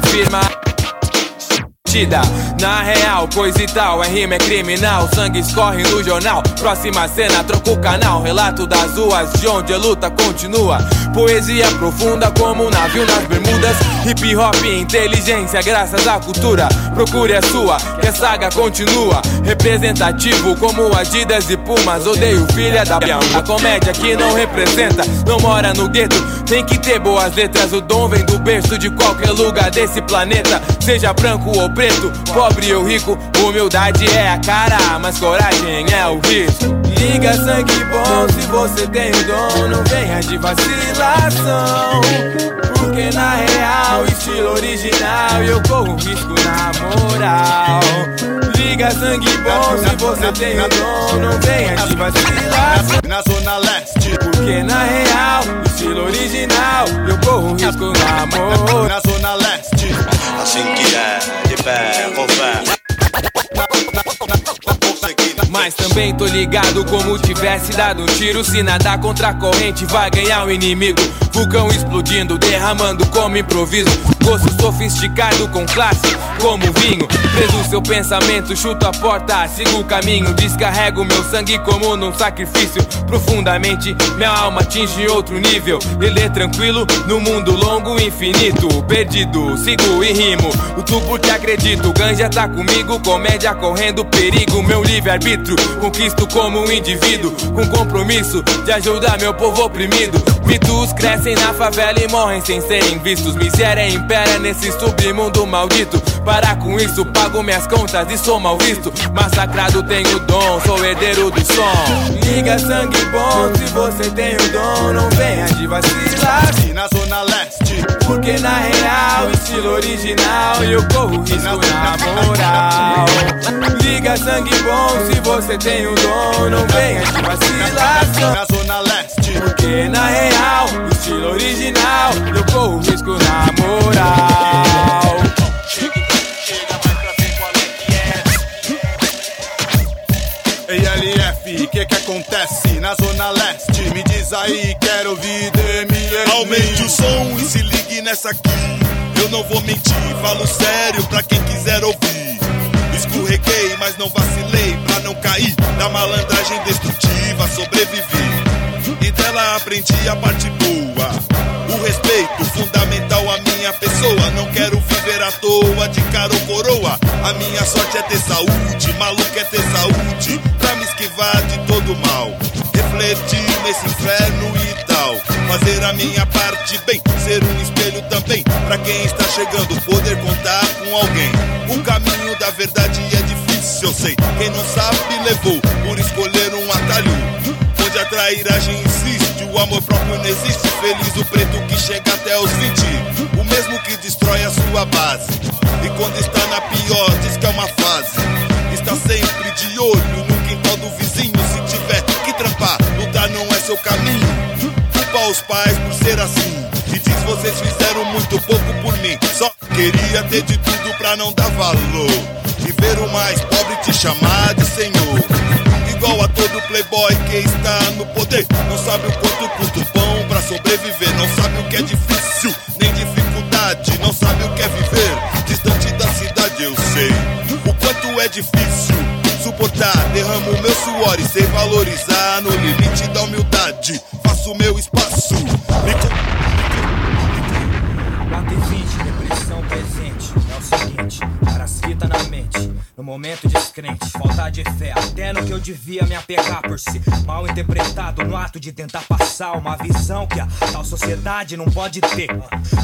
[SPEAKER 31] Na real, coisa e tal, é rima, é criminal. Sangue escorre no jornal. Próxima cena, troca o canal. Relato das ruas de onde a luta continua. Poesia profunda como um navio nas bermudas. Hip hop, inteligência, graças à cultura. Procure a sua, que a saga continua. Representativo como Adidas e Pumas. Odeio filha da. A comédia que não representa, não mora no gueto. Tem que ter boas letras. O dom vem do berço de qualquer lugar desse planeta. Seja branco ou preto, pobre ou rico. Humildade é a cara, mas coragem é o risco. Liga sangue bom se você tem o dom. Não venha de vacilação. Porque na real, estilo original, eu corro risco na moral. Liga sangue bom se você tem o dom. Não venha de vacilação.
[SPEAKER 23] Na zona leste,
[SPEAKER 31] Porque na real, estilo original, eu corro risco na moral.
[SPEAKER 23] na zona leste.
[SPEAKER 29] Assim que é, de pé, com fé.
[SPEAKER 31] Mas também tô ligado como tivesse dado um tiro. Se nadar contra a corrente, vai ganhar o inimigo. Vulcão explodindo, derramando como improviso. Gosto sofisticado com classe, como vinho. Preso seu pensamento, chuto a porta, sigo o caminho. Descarrego meu sangue como num sacrifício. Profundamente, minha alma atinge outro nível. Ele é tranquilo no mundo longo infinito. Perdido, sigo e rimo. O tu porque acredito, ganja tá comigo. Comédia correndo perigo, meu livre-arbítrio. Conquisto como um indivíduo, com compromisso de ajudar meu povo oprimido. Mitos crescem na favela e morrem sem serem vistos. Miséria impera nesse submundo maldito. Para com isso, pago minhas contas e sou mal visto. Massacrado tenho dom, sou herdeiro do som. Liga sangue bom se você tem o dom. Não venha de vacilar.
[SPEAKER 23] Na zona leste,
[SPEAKER 31] Porque na real, estilo original e eu corro risco na moral. Liga sangue bom se você tem o dom, não venha de vacilação.
[SPEAKER 32] Na zona leste,
[SPEAKER 31] porque na real, estilo original, eu corro risco na moral.
[SPEAKER 32] ELF, que que acontece na zona leste? Me diz aí, quero ouvir DML.
[SPEAKER 25] Aumente o som e se ligue nessa aqui. Eu não vou mentir, falo sério pra quem quiser ouvir. Escorreguei, mas não vacilei pra não cair da malandragem destrutiva, sobrevivi. Dela aprendi a parte boa. O respeito fundamental à minha pessoa. Não quero viver à toa, de cara ou coroa. A minha sorte é ter saúde, maluco é ter saúde. Pra me esquivar de todo mal. Refletir nesse inferno e tal. Fazer a minha parte bem, ser um espelho também. Pra quem está chegando, poder contar com alguém. O caminho da verdade é difícil, eu sei. Quem não sabe levou por escolher trairagem insiste, o amor próprio não existe. Feliz o preto que chega até os 20. O mesmo que destrói a sua base. E quando está na pior, diz que é uma fase. Está sempre de olho no quintal do vizinho. Se tiver que trampar, lutar não é seu caminho. Culpa os pais por ser assim. E diz vocês fizeram muito pouco por mim. Só queria ter de tudo pra não dar valor. E ver o mais pobre te chamar de senhor. Todo playboy que está no poder. Não sabe o quanto custa o pão pra sobreviver. Não sabe o que é difícil, nem dificuldade. Não sabe o que é viver distante da cidade, eu sei. O quanto é difícil suportar. Derramo meu suor e sei valorizar. No limite da humildade, faço meu espaço. Me
[SPEAKER 33] 20, depressão presente. É o seguinte, parasita na mente. No momento descrente, falta de fé. Até no que eu devia me apegar por ser mal interpretado. No ato de tentar passar uma visão que a tal sociedade não pode ter.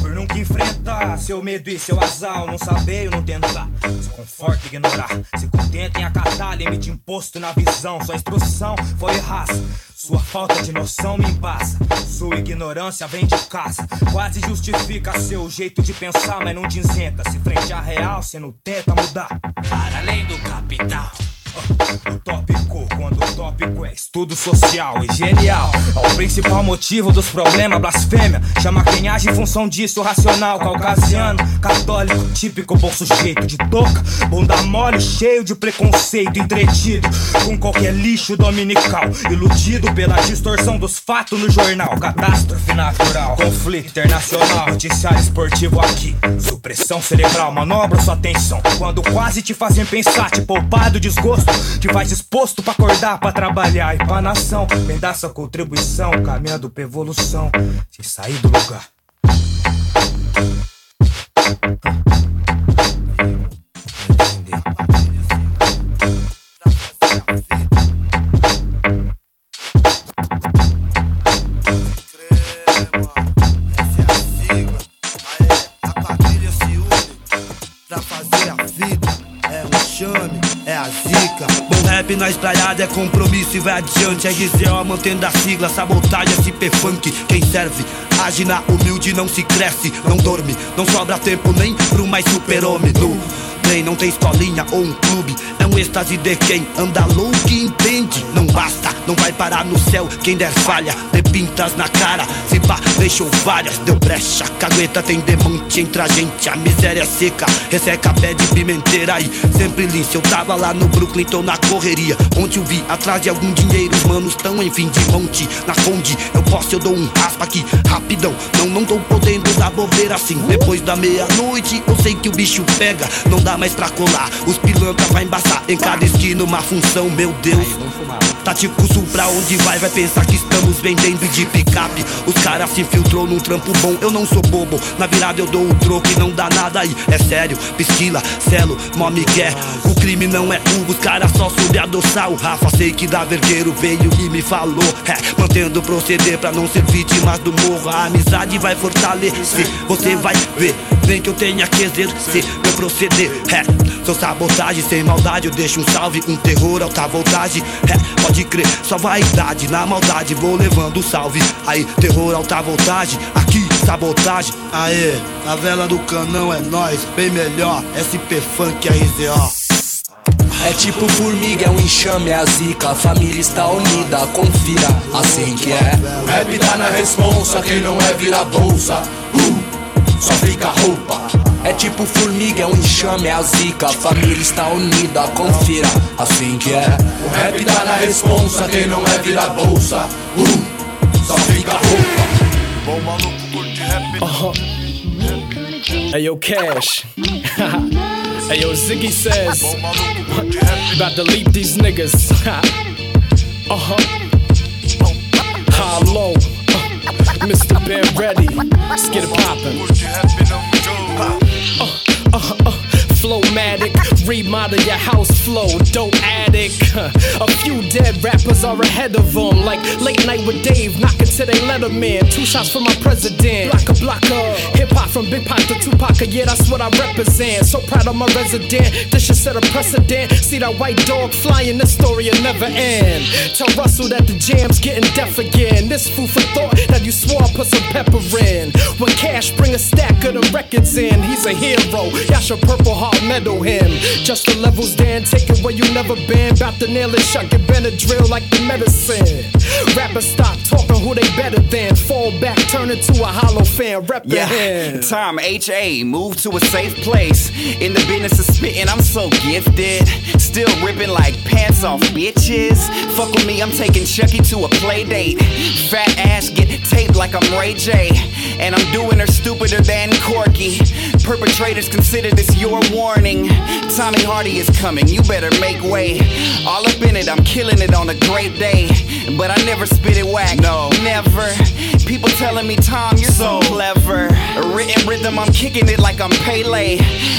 [SPEAKER 33] Por nunca enfrentar seu medo e seu azar. Não saber ou não tentar. Se conforta ignorar. Se contenta em acatar limite imposto na visão. Sua instrução foi rasa. Sua falta de noção me embasa. Sua ignorância vem de casa. Quase justifica seu jeito de pensar, mas não te isenta. Se frente à real, cê não tenta mudar. Para além do capital. O tópico, quando o tópico é estudo social e genial. É o principal motivo dos problemas, blasfêmia. Chama quem age em função disso, racional. Caucasiano, católico, típico bom sujeito de toca. Bunda mole, cheio de preconceito, entretido com qualquer lixo dominical. Iludido pela distorção dos fatos no jornal. Catástrofe natural, conflito internacional. Noticiário esportivo aqui. Supressão cerebral, manobra sua atenção. Quando quase te fazem pensar, te poupar do desgosto. Te faz disposto pra acordar, pra trabalhar e pra nação. Vem dar sua contribuição, caminhando pra evolução. Se sair do lugar.
[SPEAKER 34] Na espraiada é compromisso e vai adiante. É RZO mantendo a sigla, sabotagem SP Funk. Quem serve, age na humilde, não se cresce, não dorme. Não sobra tempo nem pro mais super-homem. Trem não tem escolinha ou um clube. É um êxtase de quem anda louco e entende. Não basta, não vai parar no céu quem der falha. Dê pintas na cara, se pá, deixou várias. Deu brecha, cagueta tem demante entre a gente. A miséria é seca, resseca pé de pimenteira aí. Sempre lince, eu tava lá no Brooklyn, tô na correria. Ontem eu vi atrás de algum dinheiro, os manos tão em fim de monte. Na Conde, eu posso, eu dou um raspa aqui, rapidão. Não, não tô podendo dar bobeira assim. Depois da meia-noite, eu sei que o bicho pega. Não dá mais pra colar, os pilantra vai embaçar. Em cada esquina uma função, meu Deus. Tá sul pra onde vai, vai pensar que estamos vendendo de picape. Os caras se infiltrou num trampo bom, eu não sou bobo. Na virada eu dou o troco e não dá nada aí. É sério, pisquila, celo, mó migué. O crime não é Hugo, os caras só soube adoçar o Rafa. Sei que da vergueiro veio e me falou. É, mantendo proceder pra não ser vítima do morro. A amizade vai fortalecer, você vai ver. Vem que eu tenha que exercer meu proceder. É, sou sabotagem sem maldade. Eu deixo um salve, um terror, alta voltagem. É, pode crer, só vaidade. Na maldade vou levando salve. Aí, terror, alta voltagem. Aqui sabotagem. Aê, a vela do canão é nós, bem melhor. SP Funk RZO.
[SPEAKER 35] É tipo formiga, é um enxame, é a zica. A família está unida, confira, assim que é. Rap tá na responsa, quem não é vira bolsa. Uh, só fica roupa. É tipo formiga, é um enxame, é a zica. A família está unida, confira, assim que é. O rap tá na responsa, quem não é vira bolsa. Uh, só fica roupa.
[SPEAKER 36] Bom maluco curte rap.
[SPEAKER 4] Uh-huh. Hey yo, Cash. hey yo, Ziggy says, about to leap these niggas. uh huh. Hollow. Uh, Mr. Ben Ready. Let's get it poppin'. Uh, uh, uh. Flowmatic, remodel your house flow, dope addict. A few dead rappers are ahead of them, like late night with Dave, knocking till they let him in. Two shots for my president, blocker blocker. Hip hop from Big Pop to Tupac, yeah, that's what I represent. So proud of my resident, this should set a precedent. See that white dog flying, this story will never end. Tell Russell that the jam's getting deaf again. This food for thought that you swore put some pepper in. When Cash bring a stack of them records in, he's a hero. Y'all should purple heart medal him. Just the levels then, take it where you never been. Bout to nail it, shot, get Benadryl like the medicine. Rappers stop talking who they better than. Fall back, turn into a hollow fan. Rep
[SPEAKER 37] Yeah. Tom HA, move to a safe place. In the business of spitting, I'm so gifted. Still ripping like pants off bitches. Fuck with me, I'm taking Chucky to a play date. Fat ass get taped like I'm Ray J. And I'm doing her stupider than Corky. Perpetrators consider this your warning. Tommy Hardy is coming, you better make way. All up in it, I'm killing it on a great day. But I never spit it whack, no, never. People telling me, Tom, you're so clever. Written rhythm, I'm kicking it like I'm Pele.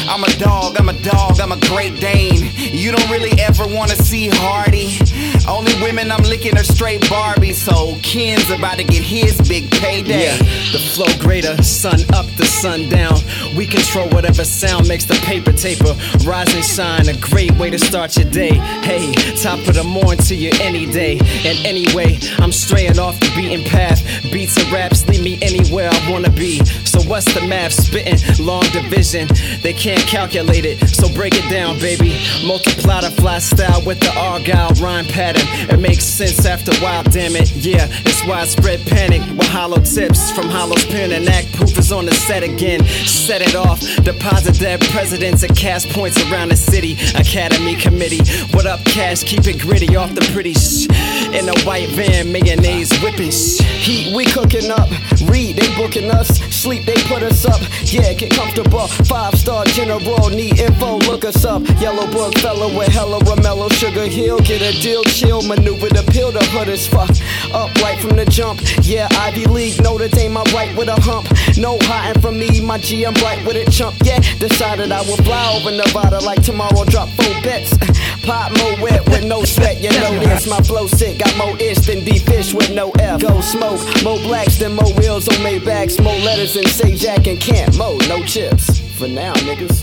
[SPEAKER 37] I'm a dog, I'm a dog, I'm a great Dane. You don't really ever wanna see Hardy. Only women I'm licking are straight Barbie, so Ken's about to get his big payday.
[SPEAKER 4] Yeah, the flow greater, sun up the sun down. We control whatever sound makes the paper taper. Rise and shine, a great way to start your day. Hey, top of the morning to you any day. And anyway, I'm straying off the beaten path. Beats and raps lead me anywhere I wanna be. So what's the math? Spitting long division. They can't calculate it, so break it down, baby. Multiply the fly style with the argyle rhyme pattern. It makes sense after a while, damn it. Yeah, it's widespread panic with hollow tips from Hollow's pen and act proof is on the set again. Set it off, deposit dead presidents and cast points around the city. Academy committee, what up, cash? Keep it gritty off the pretty shh. In a white van, mayonnaise whipping shh.
[SPEAKER 38] Heat, we cooking up. Read, they booking us. Sleep, they put us up. Yeah, get comfortable. Five star general, need info, look us up. Yellow book fellow with hella Romello, Sugar Hill. Get a deal, chill, maneuver the peel the hood is fuck. Up right from the jump. Yeah, Ivy League, Notre Dame, I right with a hump. No hiding from me, my G, I'm bright with a chump. Yeah, decided I would fly over Nevada like tomorrow, drop four bets. Pop more wet with no sweat, you know this. My flow sick, got more ish than deep fish with no F. Go smoke, more blacks than more wheels on Maybachs, more letters than say Jack and Camp. Mo, no chips. For now, niggas.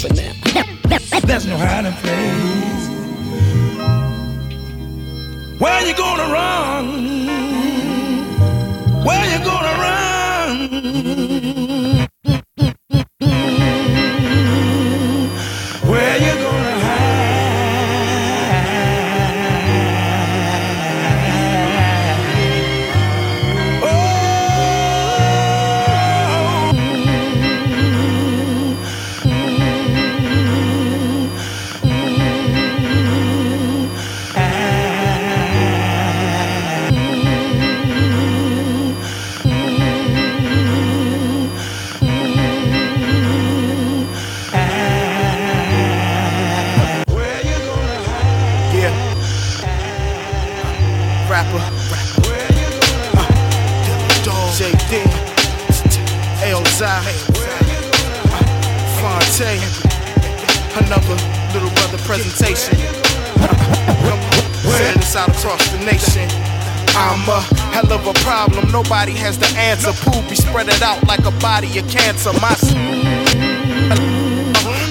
[SPEAKER 38] For now.
[SPEAKER 39] There's no hiding place. Where you gonna run? Where you gonna run?
[SPEAKER 7] I'm a hell of a problem. Nobody has the answer. Poopy spread it out like a body of cancer. My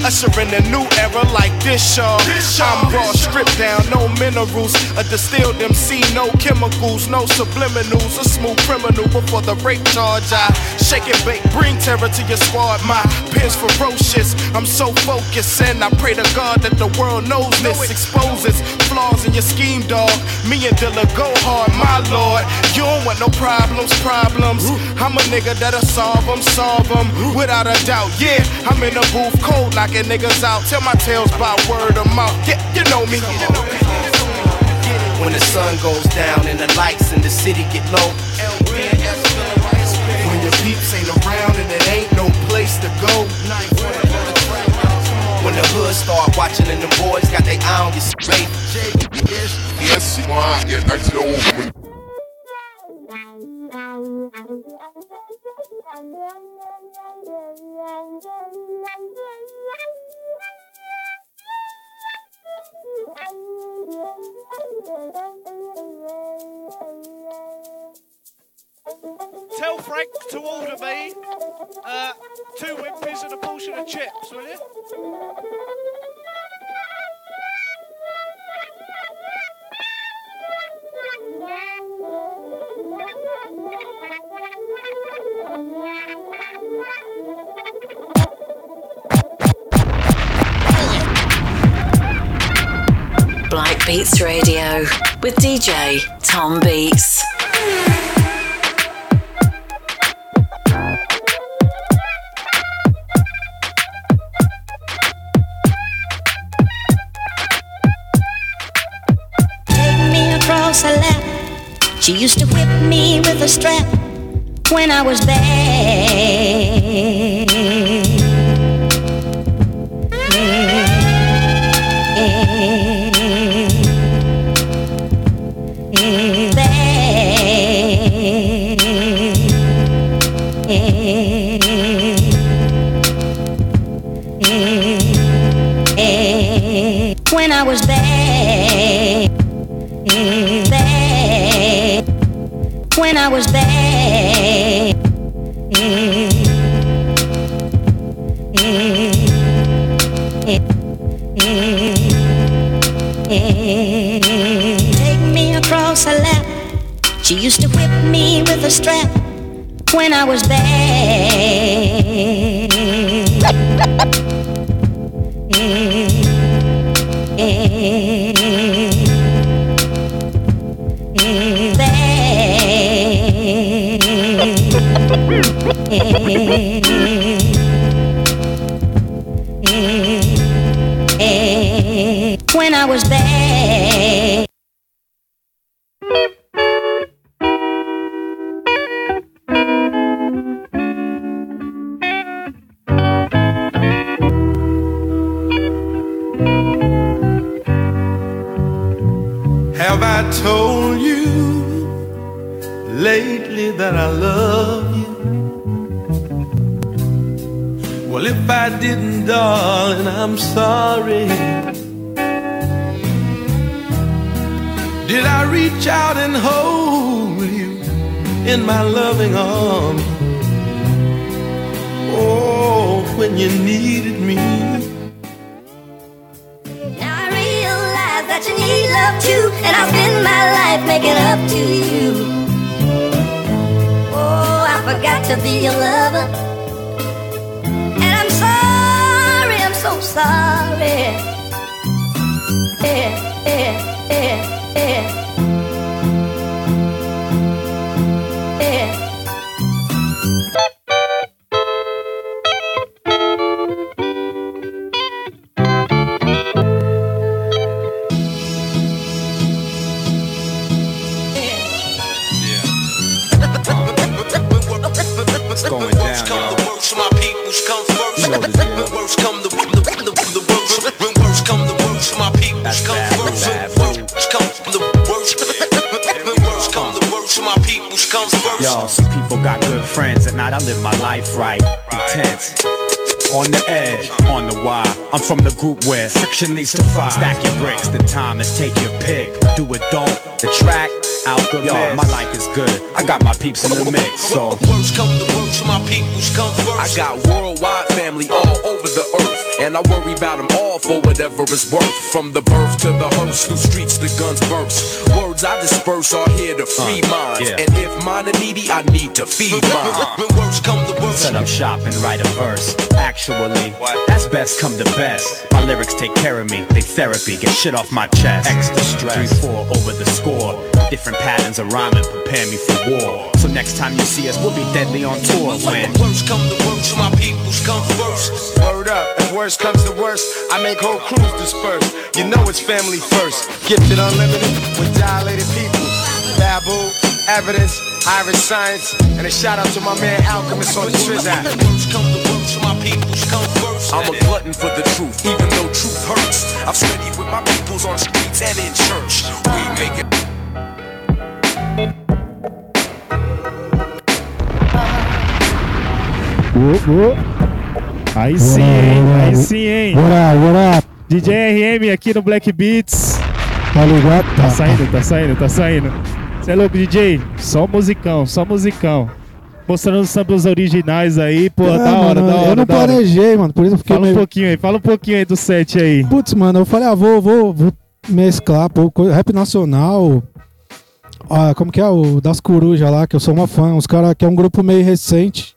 [SPEAKER 7] Ushering a new era like this, y'all. I'm raw, stripped down, no minerals. A distilled MC, no chemicals, no subliminals. A smooth criminal before the rape charge. I shake and bake, bring terror to your squad. My pen's ferocious. I'm so focused, and I pray to God that the world knows this. Exposes flaws in your scheme, dog. Me and Dilla go hard, my lord. You don't want no problems, problems. I'm a nigga that'll solve them, solve them. Without a doubt, yeah. I'm in the booth, cold, knocking niggas out. Tell my tales by word of mouth. Yeah, you know me.
[SPEAKER 6] When the sun goes down and the lights in the city get low.
[SPEAKER 7] When your peeps ain't around and it ain't no place to go.
[SPEAKER 6] When the hood start watching and the boys got their eye on you straight.
[SPEAKER 40] Yes, moi, yeah, nice little
[SPEAKER 41] Tell Frank to order me uh, two Wimpies and a portion of chips, will you?
[SPEAKER 42] Black Beats Radio with DJ Tom Beats.
[SPEAKER 43] She used to whip me with a strap when I was bad. When I was bad, When I was bad. Take me across her lap. She used to whip me with a strap when I was bad. When I was bad.
[SPEAKER 44] Friction leads to fire. Stack your bricks, the time is take your pick. Do it, don't. The track, alchemist. Yo, my life is good. I got my peeps in the mix, so.
[SPEAKER 29] Worst come to worst, my peoples come first. I got worldwide family all over the earth, and I worry about them all for whatever it's worth. From the birth to the hearse, through streets the guns burst. Words I disperse are here to free uh, minds,
[SPEAKER 44] yeah.
[SPEAKER 29] and if mine are needy, I need to feed mine. When worst come to worst,
[SPEAKER 44] Set up shop and write a verse. Actually, that's best come to best. My lyrics take care of me, they therapy, get shit off my chest. Extra stress, 3 4 over the score. Different patterns of rhyming prepare me for war. So next time you see us, we'll be deadly on tour when.
[SPEAKER 29] worst come to worst, my peoples come first.
[SPEAKER 45] Word up, if worst comes to worst, I make whole crews disperse. You know it's family first. Gifted unlimited with dilated people. Babu, evidence, Iriscience, and a shout out to my man Alchemist on the Trizak.
[SPEAKER 29] Worst come to worst, my peoples come first. I'm a glutton for the truth, even though truth hurts. I've studied with my peoples on streets and in church. We make it.
[SPEAKER 2] Aí sim, hein? Aí sim, hein?
[SPEAKER 3] What up, what up?
[SPEAKER 2] DJ RM aqui no Black Beats.
[SPEAKER 3] Tá ligado?
[SPEAKER 2] Tá saindo, tá saindo, tá saindo. Você é louco, DJ? Só musicão, só musicão. Mostrando os samples originais aí, pô,
[SPEAKER 3] É,
[SPEAKER 2] da hora,
[SPEAKER 3] mano,
[SPEAKER 2] da hora.
[SPEAKER 3] Eu não planejei, mano, por isso eu fiquei
[SPEAKER 2] Fala um
[SPEAKER 3] meio...
[SPEAKER 2] pouquinho aí, fala um pouquinho aí do set aí.
[SPEAKER 3] Putz, mano, eu falei, ah, vou, vou, vou mesclar, pô, rap nacional. Ah, como que é? O das Corujas lá, que eu sou uma fã. Os caras que é um grupo meio recente.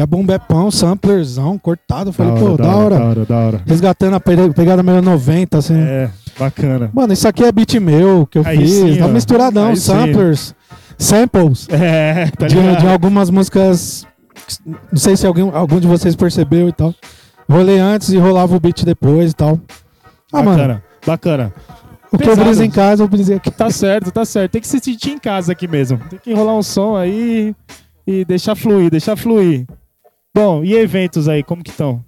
[SPEAKER 3] A Bombepão, samplerzão, cortado. Eu falei,
[SPEAKER 2] Da
[SPEAKER 3] pô,
[SPEAKER 2] hora,
[SPEAKER 3] da
[SPEAKER 2] da
[SPEAKER 3] hora.
[SPEAKER 2] da hora, da hora.
[SPEAKER 3] Resgatando a pe- pegada meio 90, assim.
[SPEAKER 2] É, bacana.
[SPEAKER 3] Mano, isso aqui é beat meu que eu
[SPEAKER 2] Aí
[SPEAKER 3] fiz.
[SPEAKER 2] sim,
[SPEAKER 3] tá misturadão,
[SPEAKER 2] Aí sim.
[SPEAKER 3] samplers, samples.
[SPEAKER 2] É, tá
[SPEAKER 3] de, de algumas músicas. Não sei se alguém, algum de vocês percebeu e tal. Rolei antes e rolava o beat depois e tal. Ah,
[SPEAKER 2] bacana,
[SPEAKER 3] mano.
[SPEAKER 2] bacana.
[SPEAKER 3] O que eu briso em casa, eu brisei aqui.
[SPEAKER 2] Tá certo, tá certo. Tem que se sentir em casa aqui mesmo. Tem que enrolar um som aí e deixar fluir, deixar fluir. Bom, e eventos aí, como que estão?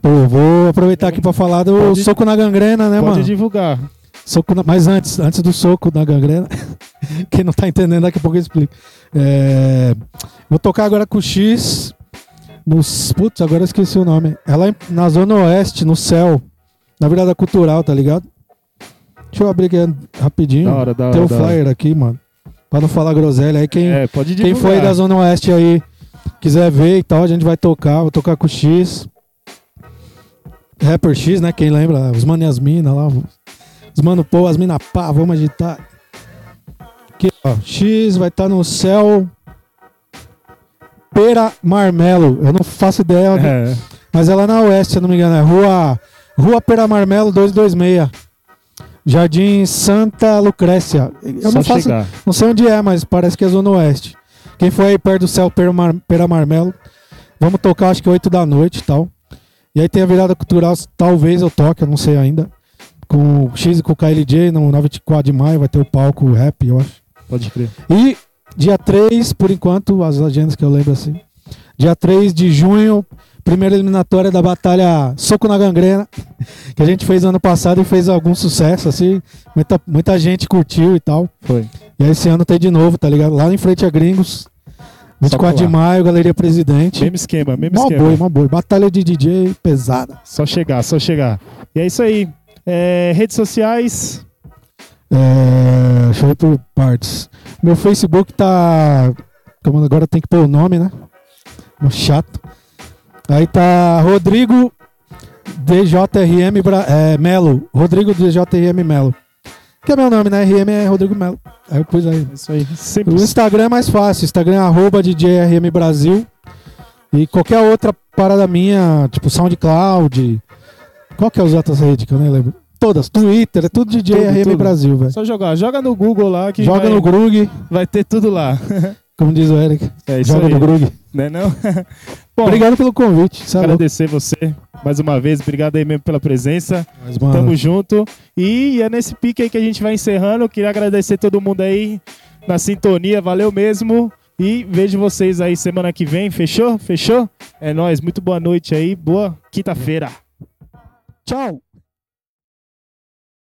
[SPEAKER 3] Pô, vou aproveitar aqui pra falar do
[SPEAKER 2] Pode-
[SPEAKER 3] soco na gangrena, né,
[SPEAKER 2] Pode
[SPEAKER 3] mano?
[SPEAKER 2] divulgar.
[SPEAKER 3] Soco na- Mas antes, antes do soco na gangrena, quem não tá entendendo daqui a pouco eu explico. É, Vou tocar agora com o X. Nos... Putz, agora eu esqueci o nome. É lá em- na Zona Oeste, no céu. Na virada cultural, tá ligado? Deixa eu abrir aqui rapidinho.
[SPEAKER 2] Da hora, da
[SPEAKER 3] Tem
[SPEAKER 2] hora, da hora.
[SPEAKER 3] flyer aqui, mano. Pra não falar groselha. Aí quem,
[SPEAKER 2] É, pode
[SPEAKER 3] quem
[SPEAKER 2] divulgar.
[SPEAKER 3] foi da Zona Oeste aí, quiser ver e tal, a gente vai tocar. Vou tocar com o X. Rapper X, né? Quem lembra? Os mano e as mina lá. Os mano pô, as mina pá, vamos agitar. Aqui, ó. X vai estar no céu. Pera Marmelo. Eu não faço ideia.
[SPEAKER 2] É.
[SPEAKER 3] Mas é lá na Oeste, se eu não me engano. É Rua, Rua Pera Marmelo 226. Jardim Santa Lucrécia. Eu
[SPEAKER 2] Só
[SPEAKER 3] não faço.
[SPEAKER 2] chegar.
[SPEAKER 3] Não sei onde é, mas parece que é Zona Oeste. Quem foi aí perto do céu Pera, Mar, Pera Marmelo, vamos tocar acho que 8 da noite e tal. E aí tem a virada cultural, talvez eu toque, eu não sei ainda. Com o X e com o KLJ no 24 de maio, vai ter o palco rap, eu acho.
[SPEAKER 2] Pode crer.
[SPEAKER 3] E dia 3, por enquanto, as agendas que eu lembro assim. Dia 3 de junho, primeira eliminatória da batalha Soco na Gangrena, que a gente fez ano passado e fez algum sucesso, assim. Muita, muita gente curtiu e tal.
[SPEAKER 2] Foi.
[SPEAKER 3] E aí esse ano tem de novo, tá ligado? Lá em frente a Gringos. 24 de maio, Galeria Presidente.
[SPEAKER 2] Mesmo esquema, mesmo
[SPEAKER 3] Mó
[SPEAKER 2] esquema.
[SPEAKER 3] boi, mó boi. Batalha de DJ pesada.
[SPEAKER 2] Só chegar, só chegar. E é isso aí. É, redes sociais.
[SPEAKER 3] É, deixa eu ir por partes. Meu Facebook tá. Como agora tem que pôr o nome, né? Mó Chato. Aí tá Rodrigo DJRM Bra- é, Melo. Rodrigo DJRM Melo. Que é meu nome, né? RM é Rodrigo Melo. Aí eu pus aí.
[SPEAKER 2] Isso aí.
[SPEAKER 3] O Instagram é mais fácil. Instagram é arroba DJRM Brasil. E qualquer outra parada minha, tipo SoundCloud. Qual que é as outras redes que eu nem lembro? Todas. Twitter, é tudo DJRM
[SPEAKER 2] Tudo, tudo.
[SPEAKER 3] Brasil, velho.
[SPEAKER 2] Só jogar. Joga no Google lá que
[SPEAKER 3] Joga
[SPEAKER 2] vai-
[SPEAKER 3] no Grug.
[SPEAKER 2] Vai ter tudo lá.
[SPEAKER 3] Como diz o Eric.
[SPEAKER 2] É isso
[SPEAKER 3] Joga
[SPEAKER 2] aí.
[SPEAKER 3] no Grug.
[SPEAKER 2] Né não? Bom,
[SPEAKER 3] Obrigado pelo convite. É louco.
[SPEAKER 2] agradecer você mais uma vez. Obrigado aí mesmo pela presença. Tamo junto. E é nesse pique aí que a gente vai encerrando. Queria agradecer todo mundo aí na sintonia. Valeu mesmo. E vejo vocês aí semana que vem. Fechou? Fechou? É nóis. Muito boa noite aí. Boa quinta-feira.
[SPEAKER 3] Tchau.